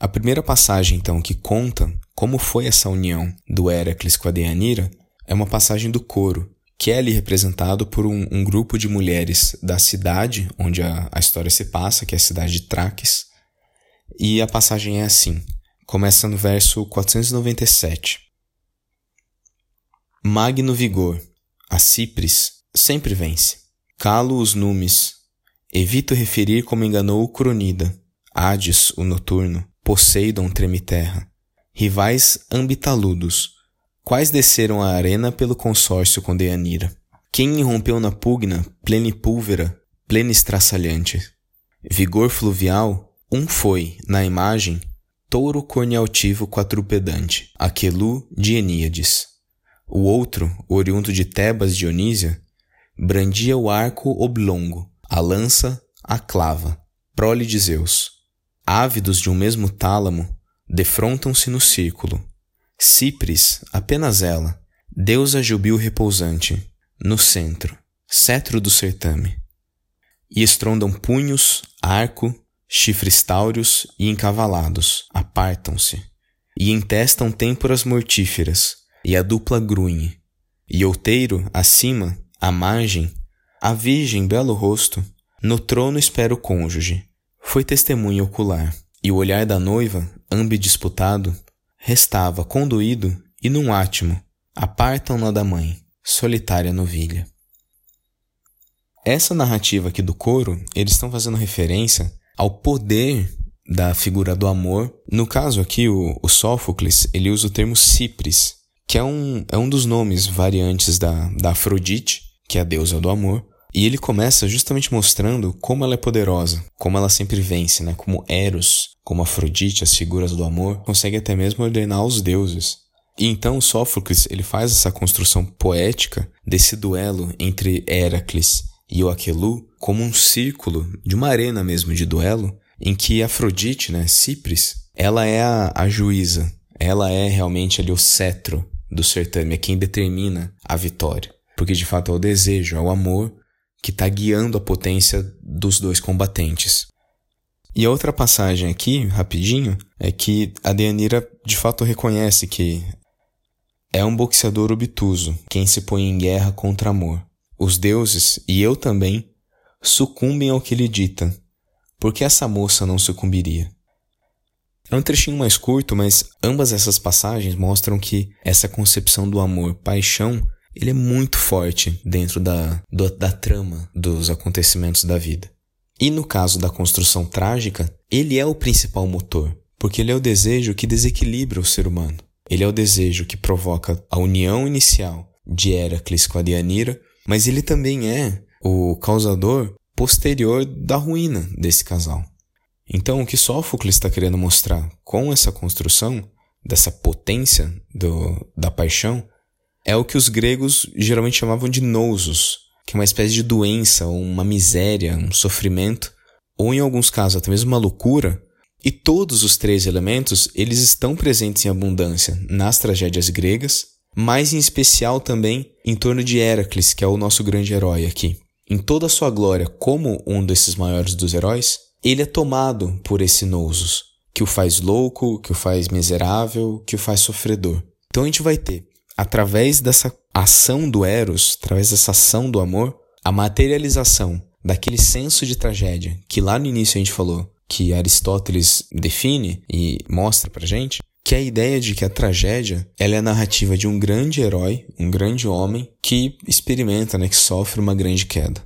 Speaker 1: A primeira passagem, então, que conta como foi essa união do Heracles com a Deianira é uma passagem do coro, que é ali representado por um, um grupo de mulheres da cidade onde a, a história se passa, que é a cidade de Traques. E a passagem é assim: começa no verso 497. Magno vigor, a Cipres sempre vence. Calo os numes, Evito referir como enganou o Cronida, Hades, o noturno, Poseidon treme terra, rivais ambitaludos, quais desceram a arena pelo consórcio com Deanira. Quem irrompeu na pugna, plenipúlvera, plenistraçalhante. Vigor fluvial, um foi, na imagem, touro cornealtivo quadrupedante, Aquelu de Eníades. O outro, oriundo de Tebas Dionísia, brandia o arco oblongo, a lança, a clava, prole de Zeus. Ávidos de um mesmo tálamo, defrontam-se no círculo. Cipres, apenas ela, deusa jubil repousante, no centro, cetro do certame. E estrondam punhos, arco, chifres táureos e encavalados, apartam-se, e entestam têmporas mortíferas, e a dupla grunhe. E outeiro, acima, à margem, a virgem belo rosto, no trono espera o cônjuge. Foi testemunha ocular, e o olhar da noiva, ambidisputado, restava conduído e num átimo, apartam-na da mãe, solitária novilha. Essa narrativa aqui do coro, eles estão fazendo referência ao poder da figura do amor. No caso aqui, o, o Sófocles, ele usa o termo Cipris, que é um, é um dos nomes variantes da, da Afrodite, que é a deusa do amor. E ele começa justamente mostrando como ela é poderosa, como ela sempre vence, né? Como Eros, como Afrodite, as figuras do amor, consegue até mesmo ordenar os deuses. E então Sófocles ele faz essa construção poética desse duelo entre Heracles e o Aquelu como um círculo de uma arena mesmo de duelo, em que Afrodite, né, Cipris, ela é a, a juíza, ela é realmente ali o cetro do certame, é quem determina a vitória. Porque de fato é o desejo, é o amor que está guiando a potência dos dois combatentes. E a outra passagem aqui, rapidinho, é que a Deanira de fato reconhece que é um boxeador obtuso quem se põe em guerra contra amor. Os deuses, e eu também, sucumbem ao que lhe dita. Por que essa moça não sucumbiria? É um trechinho mais curto, mas ambas essas passagens mostram que essa concepção do amor, paixão, ele é muito forte dentro da, do, da trama dos acontecimentos da vida. E no caso da construção trágica, ele é o principal motor, porque ele é o desejo que desequilibra o ser humano. Ele é o desejo que provoca a união inicial de Heracles com a Dianira mas ele também é o causador posterior da ruína desse casal. Então, o que Sófocles está querendo mostrar com essa construção dessa potência do, da paixão é o que os gregos geralmente chamavam de nousos, que é uma espécie de doença, uma miséria, um sofrimento, ou em alguns casos até mesmo uma loucura. E todos os três elementos eles estão presentes em abundância nas tragédias gregas mas em especial também em torno de Heracles, que é o nosso grande herói aqui. Em toda a sua glória como um desses maiores dos heróis, ele é tomado por esse Nousos, que o faz louco, que o faz miserável, que o faz sofredor. Então a gente vai ter, através dessa ação do Eros, através dessa ação do amor, a materialização daquele senso de tragédia que lá no início a gente falou, que Aristóteles define e mostra pra gente, que é a ideia de que a tragédia ela é a narrativa de um grande herói, um grande homem que experimenta, né, que sofre uma grande queda.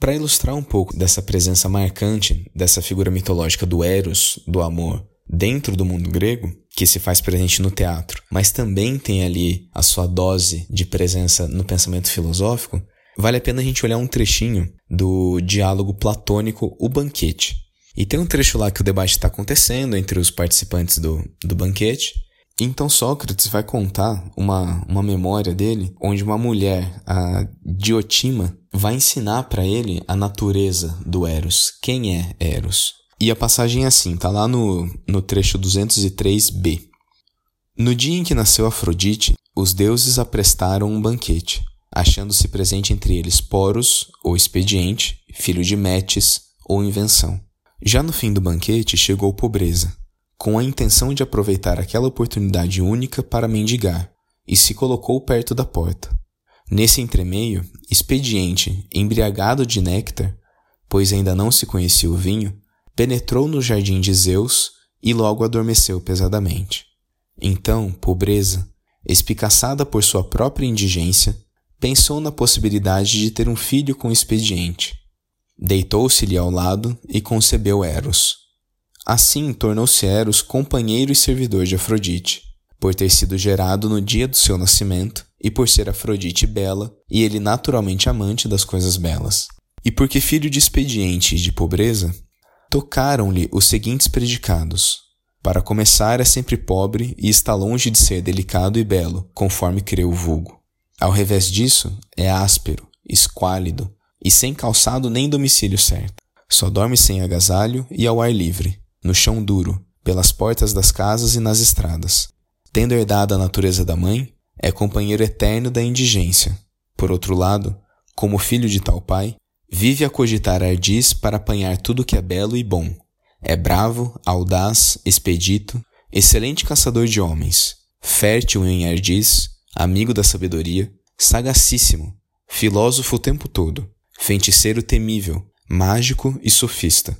Speaker 1: Para ilustrar um pouco dessa presença marcante dessa figura mitológica do Eros, do amor, dentro do mundo grego, que se faz presente no teatro, mas também tem ali a sua dose de presença no pensamento filosófico, vale a pena a gente olhar um trechinho do diálogo platônico O Banquete, e tem um trecho lá que o debate está acontecendo entre os participantes do, do banquete. Então Sócrates vai contar uma, uma memória dele, onde uma mulher, a Diotima, vai ensinar para ele a natureza do Eros. Quem é Eros? E a passagem é assim, tá lá no, no trecho 203b. No dia em que nasceu Afrodite, os deuses aprestaram um banquete, achando-se presente entre eles Poros, ou expediente, filho de Metis, ou invenção. Já no fim do banquete chegou pobreza, com a intenção de aproveitar aquela oportunidade única para mendigar, e se colocou perto da porta. Nesse entremeio, expediente, embriagado de néctar, pois ainda não se conhecia o vinho, penetrou no jardim de Zeus e logo adormeceu pesadamente. Então, pobreza, espicaçada por sua própria indigência, pensou na possibilidade de ter um filho com expediente deitou-se-lhe ao lado e concebeu Eros. Assim tornou-se Eros companheiro e servidor de Afrodite, por ter sido gerado no dia do seu nascimento e por ser Afrodite bela e ele naturalmente amante das coisas belas. E porque filho de expediente e de pobreza, tocaram-lhe os seguintes predicados. Para começar, é sempre pobre e está longe de ser delicado e belo, conforme creu o vulgo. Ao revés disso, é áspero, esquálido e sem calçado nem domicílio certo. Só dorme sem agasalho e ao ar livre, no chão duro, pelas portas das casas e nas estradas. Tendo herdado a natureza da mãe, é companheiro eterno da indigência. Por outro lado, como filho de tal pai, vive a cogitar ardis para apanhar tudo que é belo e bom. É bravo, audaz, expedito, excelente caçador de homens, fértil em ardis, amigo da sabedoria, sagacíssimo, filósofo o tempo todo, feiticeiro temível, mágico e sofista.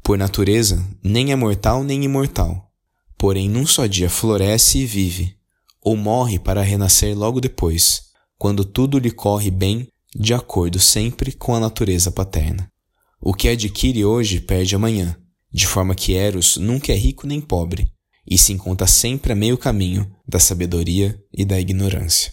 Speaker 1: Por natureza, nem é mortal nem imortal, porém num só dia floresce e vive, ou morre para renascer logo depois, quando tudo lhe corre bem, de acordo sempre com a natureza paterna. O que adquire hoje perde amanhã, de forma que Eros nunca é rico nem pobre, e se encontra sempre a meio caminho da sabedoria e da ignorância.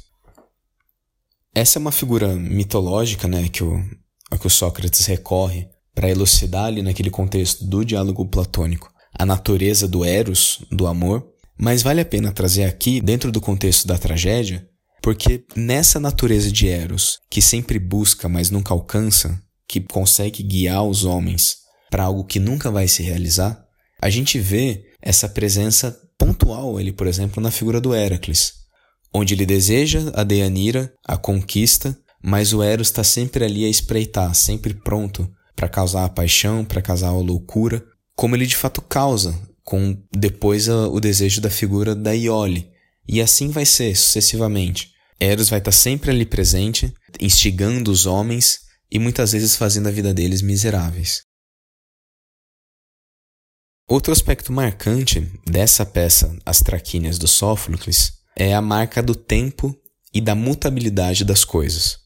Speaker 1: Essa é uma figura mitológica né, que, o, a que o Sócrates recorre para elucidar ali naquele contexto do diálogo platônico a natureza do Eros, do amor, mas vale a pena trazer aqui, dentro do contexto da tragédia, porque nessa natureza de Eros, que sempre busca, mas nunca alcança, que consegue guiar os homens para algo que nunca vai se realizar, a gente vê essa presença pontual ele, por exemplo, na figura do Heracles, onde ele deseja a Deianira, a conquista, mas o Eros está sempre ali a espreitar, sempre pronto para causar a paixão, para causar a loucura, como ele de fato causa com depois a, o desejo da figura da Iole. E assim vai ser sucessivamente. Eros vai estar sempre ali presente, instigando os homens e muitas vezes fazendo a vida deles miseráveis. Outro aspecto marcante dessa peça As Traquínias do Sófocles é a marca do tempo e da mutabilidade das coisas.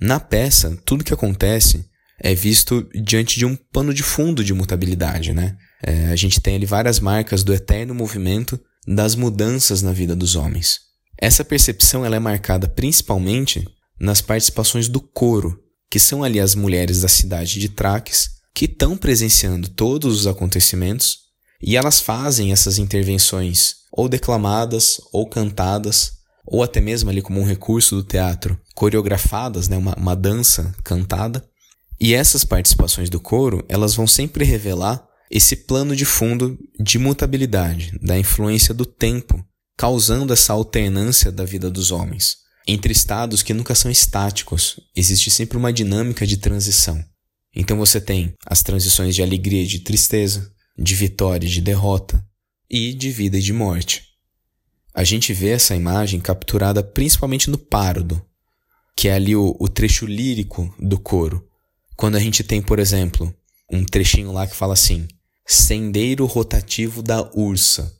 Speaker 1: Na peça, tudo que acontece é visto diante de um pano de fundo de mutabilidade, né? É, a gente tem ali várias marcas do eterno movimento das mudanças na vida dos homens. Essa percepção ela é marcada principalmente nas participações do coro, que são ali as mulheres da cidade de Traques, que estão presenciando todos os acontecimentos e elas fazem essas intervenções ou declamadas ou cantadas ou até mesmo ali como um recurso do teatro, coreografadas, né, uma, uma dança cantada. E essas participações do coro, elas vão sempre revelar esse plano de fundo de mutabilidade, da influência do tempo, causando essa alternância da vida dos homens. Entre estados que nunca são estáticos, existe sempre uma dinâmica de transição. Então você tem as transições de alegria e de tristeza, de vitória e de derrota, e de vida e de morte. A gente vê essa imagem capturada principalmente no Párodo, que é ali o, o trecho lírico do coro. Quando a gente tem, por exemplo, um trechinho lá que fala assim: sendeiro rotativo da Ursa.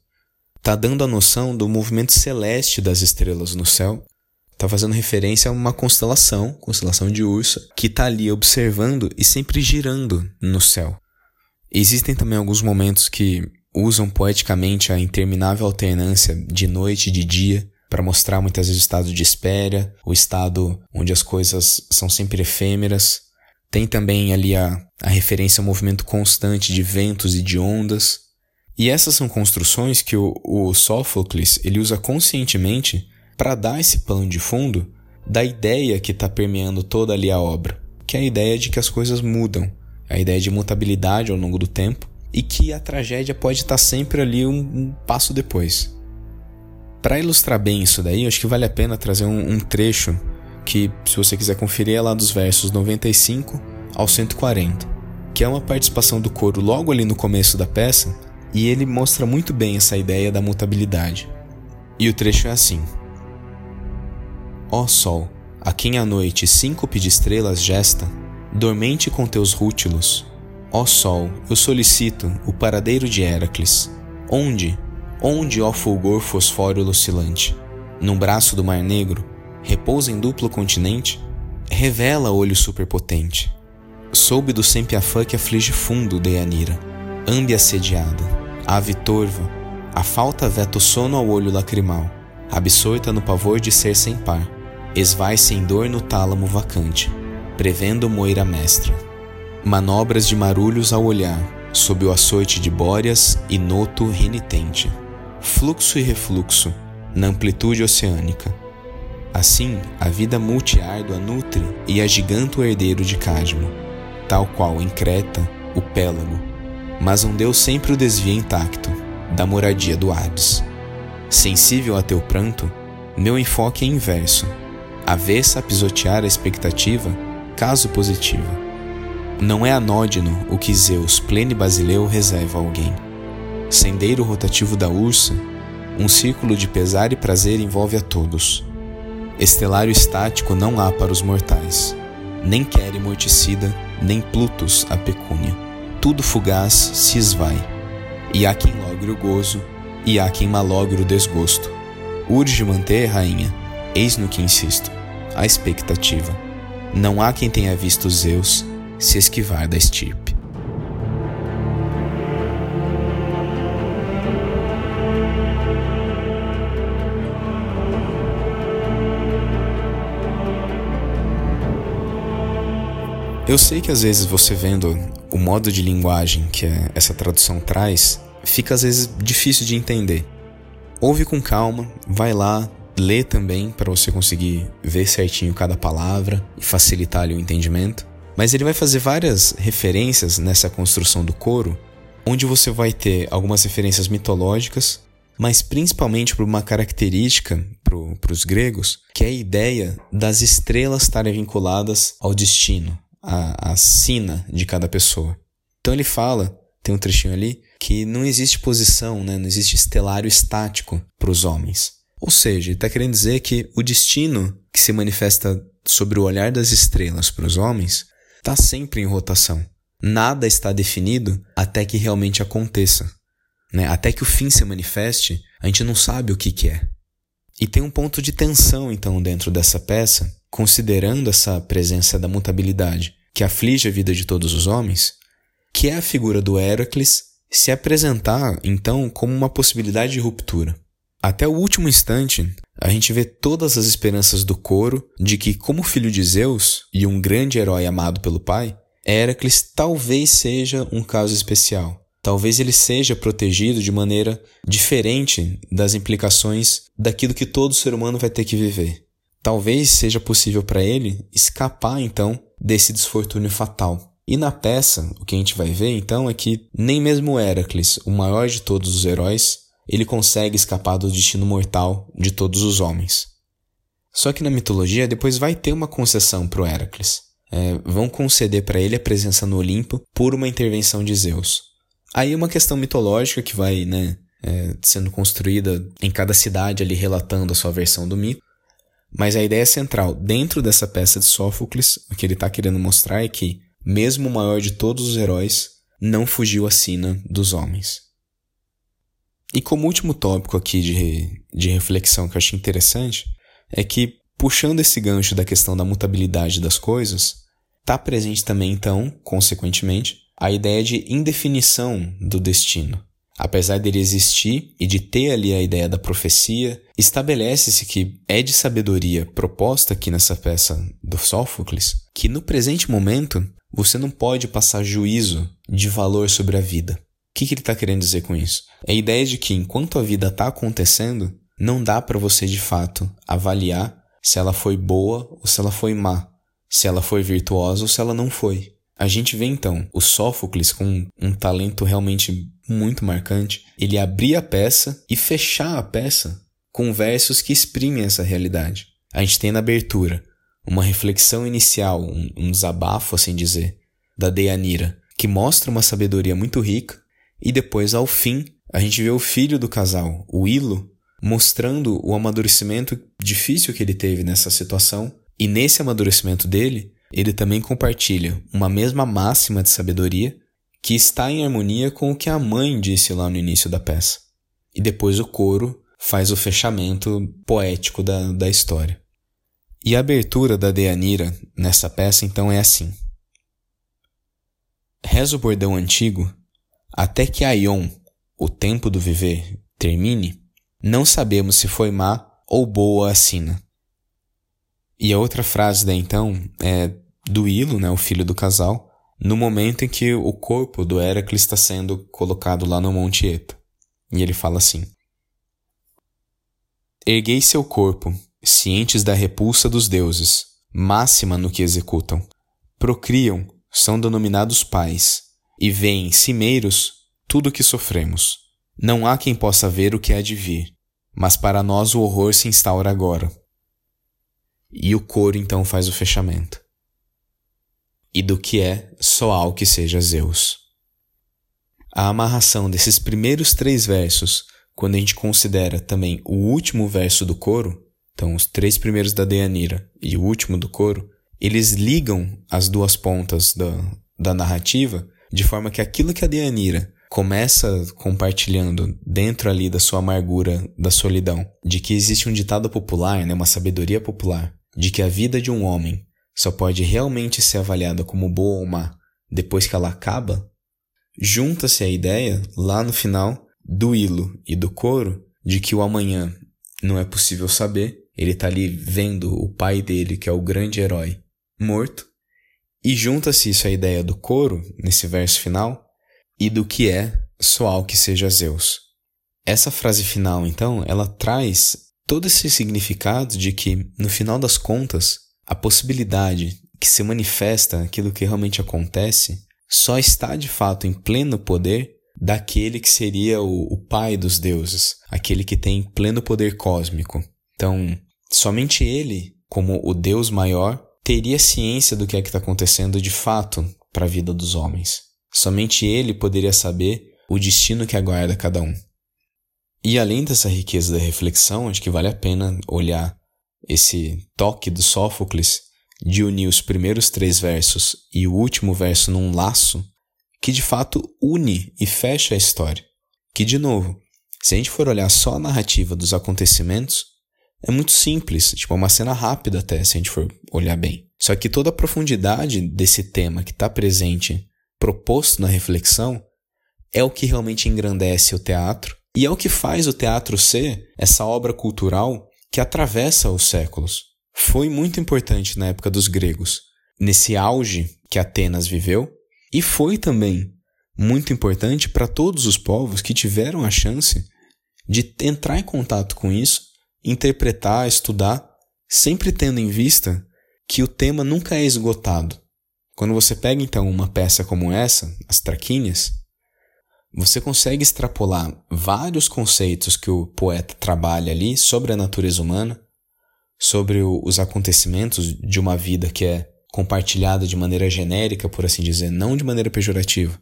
Speaker 1: Tá dando a noção do movimento celeste das estrelas no céu. Tá fazendo referência a uma constelação, constelação de Ursa, que tá ali observando e sempre girando no céu. Existem também alguns momentos que usam poeticamente a interminável alternância de noite e de dia para mostrar muitas vezes o estado de espera, o estado onde as coisas são sempre efêmeras, tem também ali a, a referência ao movimento constante de ventos e de ondas. E essas são construções que o, o Sófocles ele usa conscientemente para dar esse plano de fundo da ideia que está permeando toda ali a obra, que é a ideia de que as coisas mudam, a ideia de mutabilidade ao longo do tempo e que a tragédia pode estar tá sempre ali um, um passo depois. Para ilustrar bem isso daí, acho que vale a pena trazer um, um trecho que, se você quiser conferir, é lá dos versos 95 ao 140, que é uma participação do coro logo ali no começo da peça, e ele mostra muito bem essa ideia da mutabilidade. E o trecho é assim: Ó Sol, a quem a noite síncope de estrelas gesta, dormente com teus rútilos, ó Sol, eu solicito o paradeiro de Heracles. Onde, onde, ó fulgor fosfóreo oscilante? Num braço do Mar Negro, repousa em duplo continente, revela olho superpotente. Soube do sempiafã que aflige fundo, Deanira, ambe assediada, ave torva, a falta veta o sono ao olho lacrimal, absorta no pavor de ser sem par, esvai sem dor no tálamo vacante, prevendo moira mestra. Manobras de marulhos ao olhar, sob o açoite de bóreas e noto renitente. Fluxo e refluxo, na amplitude oceânica. Assim, a vida multiárdua nutre e agiganta o herdeiro de Cadmo, tal qual em Creta, o Pélago, mas um Deus sempre o desvia intacto, da moradia do Hades. Sensível a teu pranto, meu enfoque é inverso, avessa a pisotear a expectativa, caso positiva. Não é anódino o que Zeus, pleno basileu, reserva a alguém. Sendeiro rotativo da ursa, um círculo de pesar e prazer envolve a todos. Estelário estático não há para os mortais, nem quer morticida, nem Plutos a pecúnia. Tudo fugaz se esvai, e há quem logre o gozo, e há quem malogre o desgosto. Urge manter, rainha, eis no que insisto, a expectativa. Não há quem tenha visto Zeus se esquivar da estirpe. Eu sei que às vezes você vendo o modo de linguagem que essa tradução traz, fica às vezes difícil de entender. Ouve com calma, vai lá, lê também para você conseguir ver certinho cada palavra e facilitar ali o entendimento. Mas ele vai fazer várias referências nessa construção do coro, onde você vai ter algumas referências mitológicas, mas principalmente por uma característica para os gregos, que é a ideia das estrelas estarem vinculadas ao destino, a, a sina de cada pessoa. Então ele fala, tem um trechinho ali, que não existe posição, né? não existe estelário estático para os homens. Ou seja, ele está querendo dizer que o destino que se manifesta sobre o olhar das estrelas para os homens está sempre em rotação. Nada está definido até que realmente aconteça. Né? Até que o fim se manifeste, a gente não sabe o que, que é. E tem um ponto de tensão, então, dentro dessa peça, considerando essa presença da mutabilidade que aflige a vida de todos os homens, que é a figura do Heracles se apresentar então como uma possibilidade de ruptura. Até o último instante, a gente vê todas as esperanças do coro de que, como filho de Zeus e um grande herói amado pelo pai, Heracles talvez seja um caso especial. Talvez ele seja protegido de maneira diferente das implicações daquilo que todo ser humano vai ter que viver. Talvez seja possível para ele escapar então desse desfortúnio fatal. E na peça, o que a gente vai ver então é que nem mesmo Heracles, o maior de todos os heróis, ele consegue escapar do destino mortal de todos os homens. Só que na mitologia depois vai ter uma concessão para o Heracles. É, vão conceder para ele a presença no Olimpo por uma intervenção de Zeus. Aí uma questão mitológica que vai né, é, sendo construída em cada cidade ali relatando a sua versão do mito. Mas a ideia central dentro dessa peça de Sófocles, o que ele está querendo mostrar é que, mesmo o maior de todos os heróis, não fugiu à sina dos homens. E como último tópico aqui de, de reflexão que eu achei interessante, é que, puxando esse gancho da questão da mutabilidade das coisas, está presente também, então, consequentemente, a ideia de indefinição do destino. Apesar dele existir e de ter ali a ideia da profecia, estabelece-se que é de sabedoria proposta aqui nessa peça do Sófocles que no presente momento você não pode passar juízo de valor sobre a vida. O que, que ele está querendo dizer com isso? É a ideia de que enquanto a vida está acontecendo, não dá para você de fato avaliar se ela foi boa ou se ela foi má, se ela foi virtuosa ou se ela não foi. A gente vê então o Sófocles com um talento realmente muito marcante, ele abrir a peça e fechar a peça com versos que exprimem essa realidade. A gente tem na abertura uma reflexão inicial, um, um desabafo, assim dizer, da Deianira, que mostra uma sabedoria muito rica, e depois, ao fim, a gente vê o filho do casal, o Ilo, mostrando o amadurecimento difícil que ele teve nessa situação, e nesse amadurecimento dele, ele também compartilha uma mesma máxima de sabedoria que está em harmonia com o que a mãe disse lá no início da peça. E depois o coro faz o fechamento poético da, da história. E a abertura da Deanira nessa peça então é assim: Reza o bordão antigo, até que Aion, o tempo do viver, termine, não sabemos se foi má ou boa a sina. E a outra frase da então é do Ilo, né, o filho do casal, no momento em que o corpo do Heracles está sendo colocado lá no Monte Eta. E ele fala assim: Erguei seu corpo, cientes da repulsa dos deuses, máxima no que executam. Procriam, são denominados pais, e veem cimeiros tudo o que sofremos. Não há quem possa ver o que há de vir, mas para nós o horror se instaura agora. E o coro então faz o fechamento. E do que é, só há o que seja Zeus. A amarração desses primeiros três versos, quando a gente considera também o último verso do coro, então os três primeiros da Deanira e o último do coro, eles ligam as duas pontas da, da narrativa de forma que aquilo que a Deanira começa compartilhando dentro ali da sua amargura, da solidão, de que existe um ditado popular, né, uma sabedoria popular, de que a vida de um homem só pode realmente ser avaliada como boa ou má depois que ela acaba, junta-se a ideia, lá no final, do hilo e do coro, de que o amanhã não é possível saber, ele está ali vendo o pai dele, que é o grande herói, morto, e junta-se isso à ideia do coro, nesse verso final, e do que é só que seja Zeus. Essa frase final, então, ela traz todo esse significado de que, no final das contas, a possibilidade que se manifesta aquilo que realmente acontece só está de fato em pleno poder daquele que seria o, o pai dos deuses, aquele que tem pleno poder cósmico. Então, somente ele, como o Deus maior, teria ciência do que é que está acontecendo de fato para a vida dos homens. Somente ele poderia saber o destino que aguarda cada um. E além dessa riqueza da reflexão, acho que vale a pena olhar esse toque do Sófocles de unir os primeiros três versos e o último verso num laço que de fato une e fecha a história. Que, de novo, se a gente for olhar só a narrativa dos acontecimentos, é muito simples, tipo, é uma cena rápida até, se a gente for olhar bem. Só que toda a profundidade desse tema que está presente, proposto na reflexão, é o que realmente engrandece o teatro e é o que faz o teatro ser essa obra cultural que atravessa os séculos. Foi muito importante na época dos gregos, nesse auge que Atenas viveu, e foi também muito importante para todos os povos que tiveram a chance de entrar em contato com isso, interpretar, estudar, sempre tendo em vista que o tema nunca é esgotado. Quando você pega então uma peça como essa, as Traquínias, você consegue extrapolar vários conceitos que o poeta trabalha ali sobre a natureza humana, sobre o, os acontecimentos de uma vida que é compartilhada de maneira genérica, por assim dizer, não de maneira pejorativa.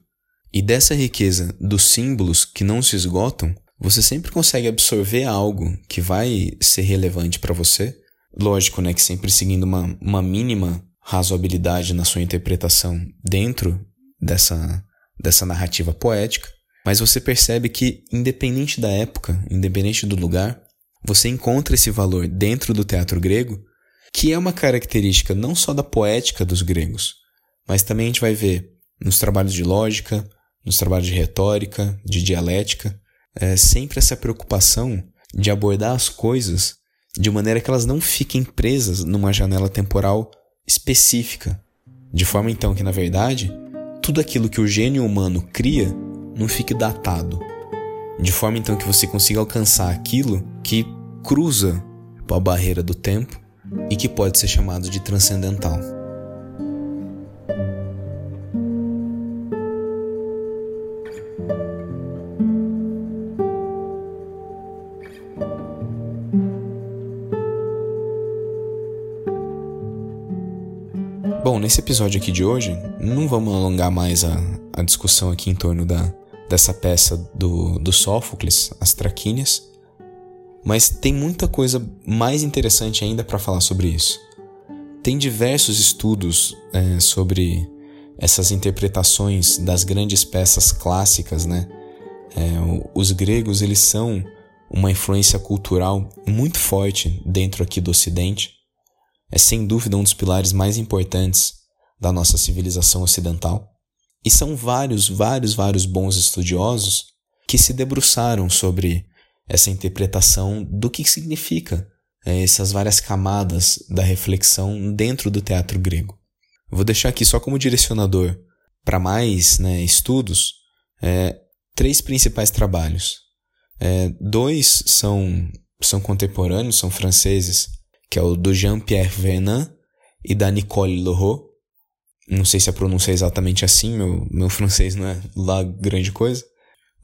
Speaker 1: E dessa riqueza dos símbolos que não se esgotam, você sempre consegue absorver algo que vai ser relevante para você. Lógico, né, que sempre seguindo uma, uma mínima razoabilidade na sua interpretação dentro dessa, dessa narrativa poética, mas você percebe que, independente da época, independente do lugar, você encontra esse valor dentro do teatro grego, que é uma característica não só da poética dos gregos, mas também a gente vai ver nos trabalhos de lógica, nos trabalhos de retórica, de dialética, é sempre essa preocupação de abordar as coisas de maneira que elas não fiquem presas numa janela temporal específica, de forma então que, na verdade, tudo aquilo que o gênio humano cria não fique datado, de forma então que você consiga alcançar aquilo que cruza a barreira do tempo e que pode ser chamado de transcendental. Bom, nesse episódio aqui de hoje, não vamos alongar mais a, a discussão aqui em torno da, dessa peça do, do Sófocles, As Traquínias, mas tem muita coisa mais interessante ainda para falar sobre isso. Tem diversos estudos é, sobre essas interpretações das grandes peças clássicas, né? É, os gregos eles são uma influência cultural muito forte dentro aqui do Ocidente. É sem dúvida um dos pilares mais importantes da nossa civilização ocidental. E são vários, vários, vários bons estudiosos que se debruçaram sobre essa interpretação do que significa é, essas várias camadas da reflexão dentro do teatro grego. Vou deixar aqui só como direcionador para mais né, estudos é, três principais trabalhos. É, dois são, são contemporâneos, são franceses, que é o do Jean-Pierre Vernant e da Nicole Leroux. Não sei se a pronúncia é exatamente assim, meu, meu francês não é lá grande coisa.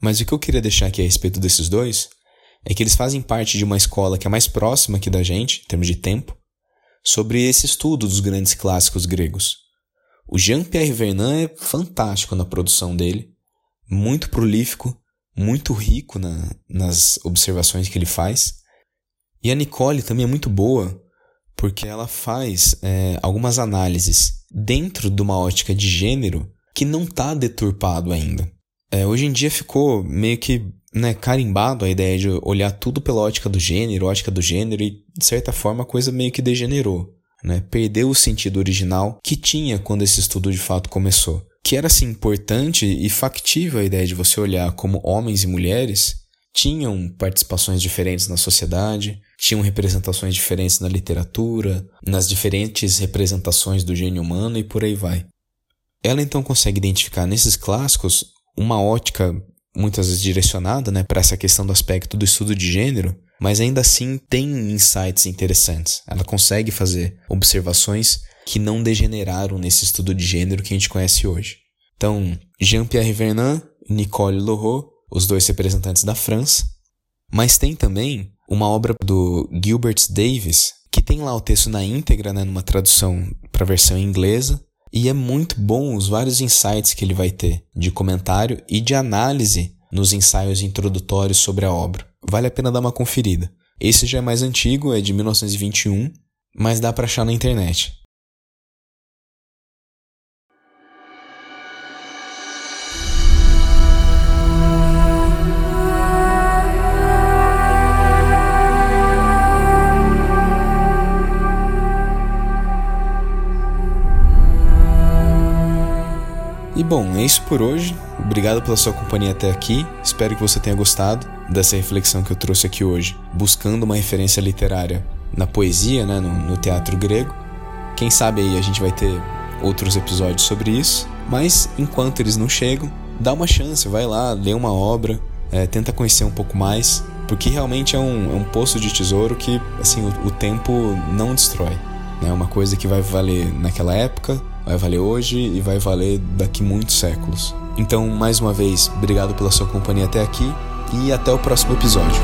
Speaker 1: Mas o que eu queria deixar aqui a respeito desses dois é que eles fazem parte de uma escola que é mais próxima aqui da gente, em termos de tempo, sobre esse estudo dos grandes clássicos gregos. O Jean-Pierre Vernant é fantástico na produção dele, muito prolífico, muito rico na, nas observações que ele faz. E a Nicole também é muito boa, porque ela faz é, algumas análises dentro de uma ótica de gênero que não está deturpado ainda. É, hoje em dia ficou meio que né, carimbado a ideia de olhar tudo pela ótica do gênero, ótica do gênero, e de certa forma a coisa meio que degenerou. Né? Perdeu o sentido original que tinha quando esse estudo de fato começou. Que era assim importante e factível a ideia de você olhar como homens e mulheres tinham participações diferentes na sociedade, tinham representações diferentes na literatura, nas diferentes representações do gênio humano e por aí vai. Ela então consegue identificar nesses clássicos uma ótica muitas vezes direcionada né, para essa questão do aspecto do estudo de gênero, mas ainda assim tem insights interessantes. Ela consegue fazer observações que não degeneraram nesse estudo de gênero que a gente conhece hoje. Então, Jean-Pierre Vernant Nicole Leroux, os dois representantes da França, mas tem também uma obra do Gilbert Davis, que tem lá o texto na íntegra, né, numa tradução para a versão inglesa, e é muito bom os vários insights que ele vai ter de comentário e de análise nos ensaios introdutórios sobre a obra. Vale a pena dar uma conferida. Esse já é mais antigo, é de 1921, mas dá para achar na internet. E bom, é isso por hoje. Obrigado pela sua companhia até aqui. Espero que você tenha gostado dessa reflexão que eu trouxe aqui hoje, buscando uma referência literária na poesia, né, no, no teatro grego. Quem sabe aí a gente vai ter outros episódios sobre isso. Mas enquanto eles não chegam, dá uma chance, vai lá, lê uma obra, é, tenta conhecer um pouco mais, porque realmente é um, é um poço de tesouro que assim o, o tempo não destrói. É né? uma coisa que vai valer naquela época, vai valer hoje e vai valer daqui muitos séculos. Então, mais uma vez, obrigado pela sua companhia até aqui e até o próximo episódio.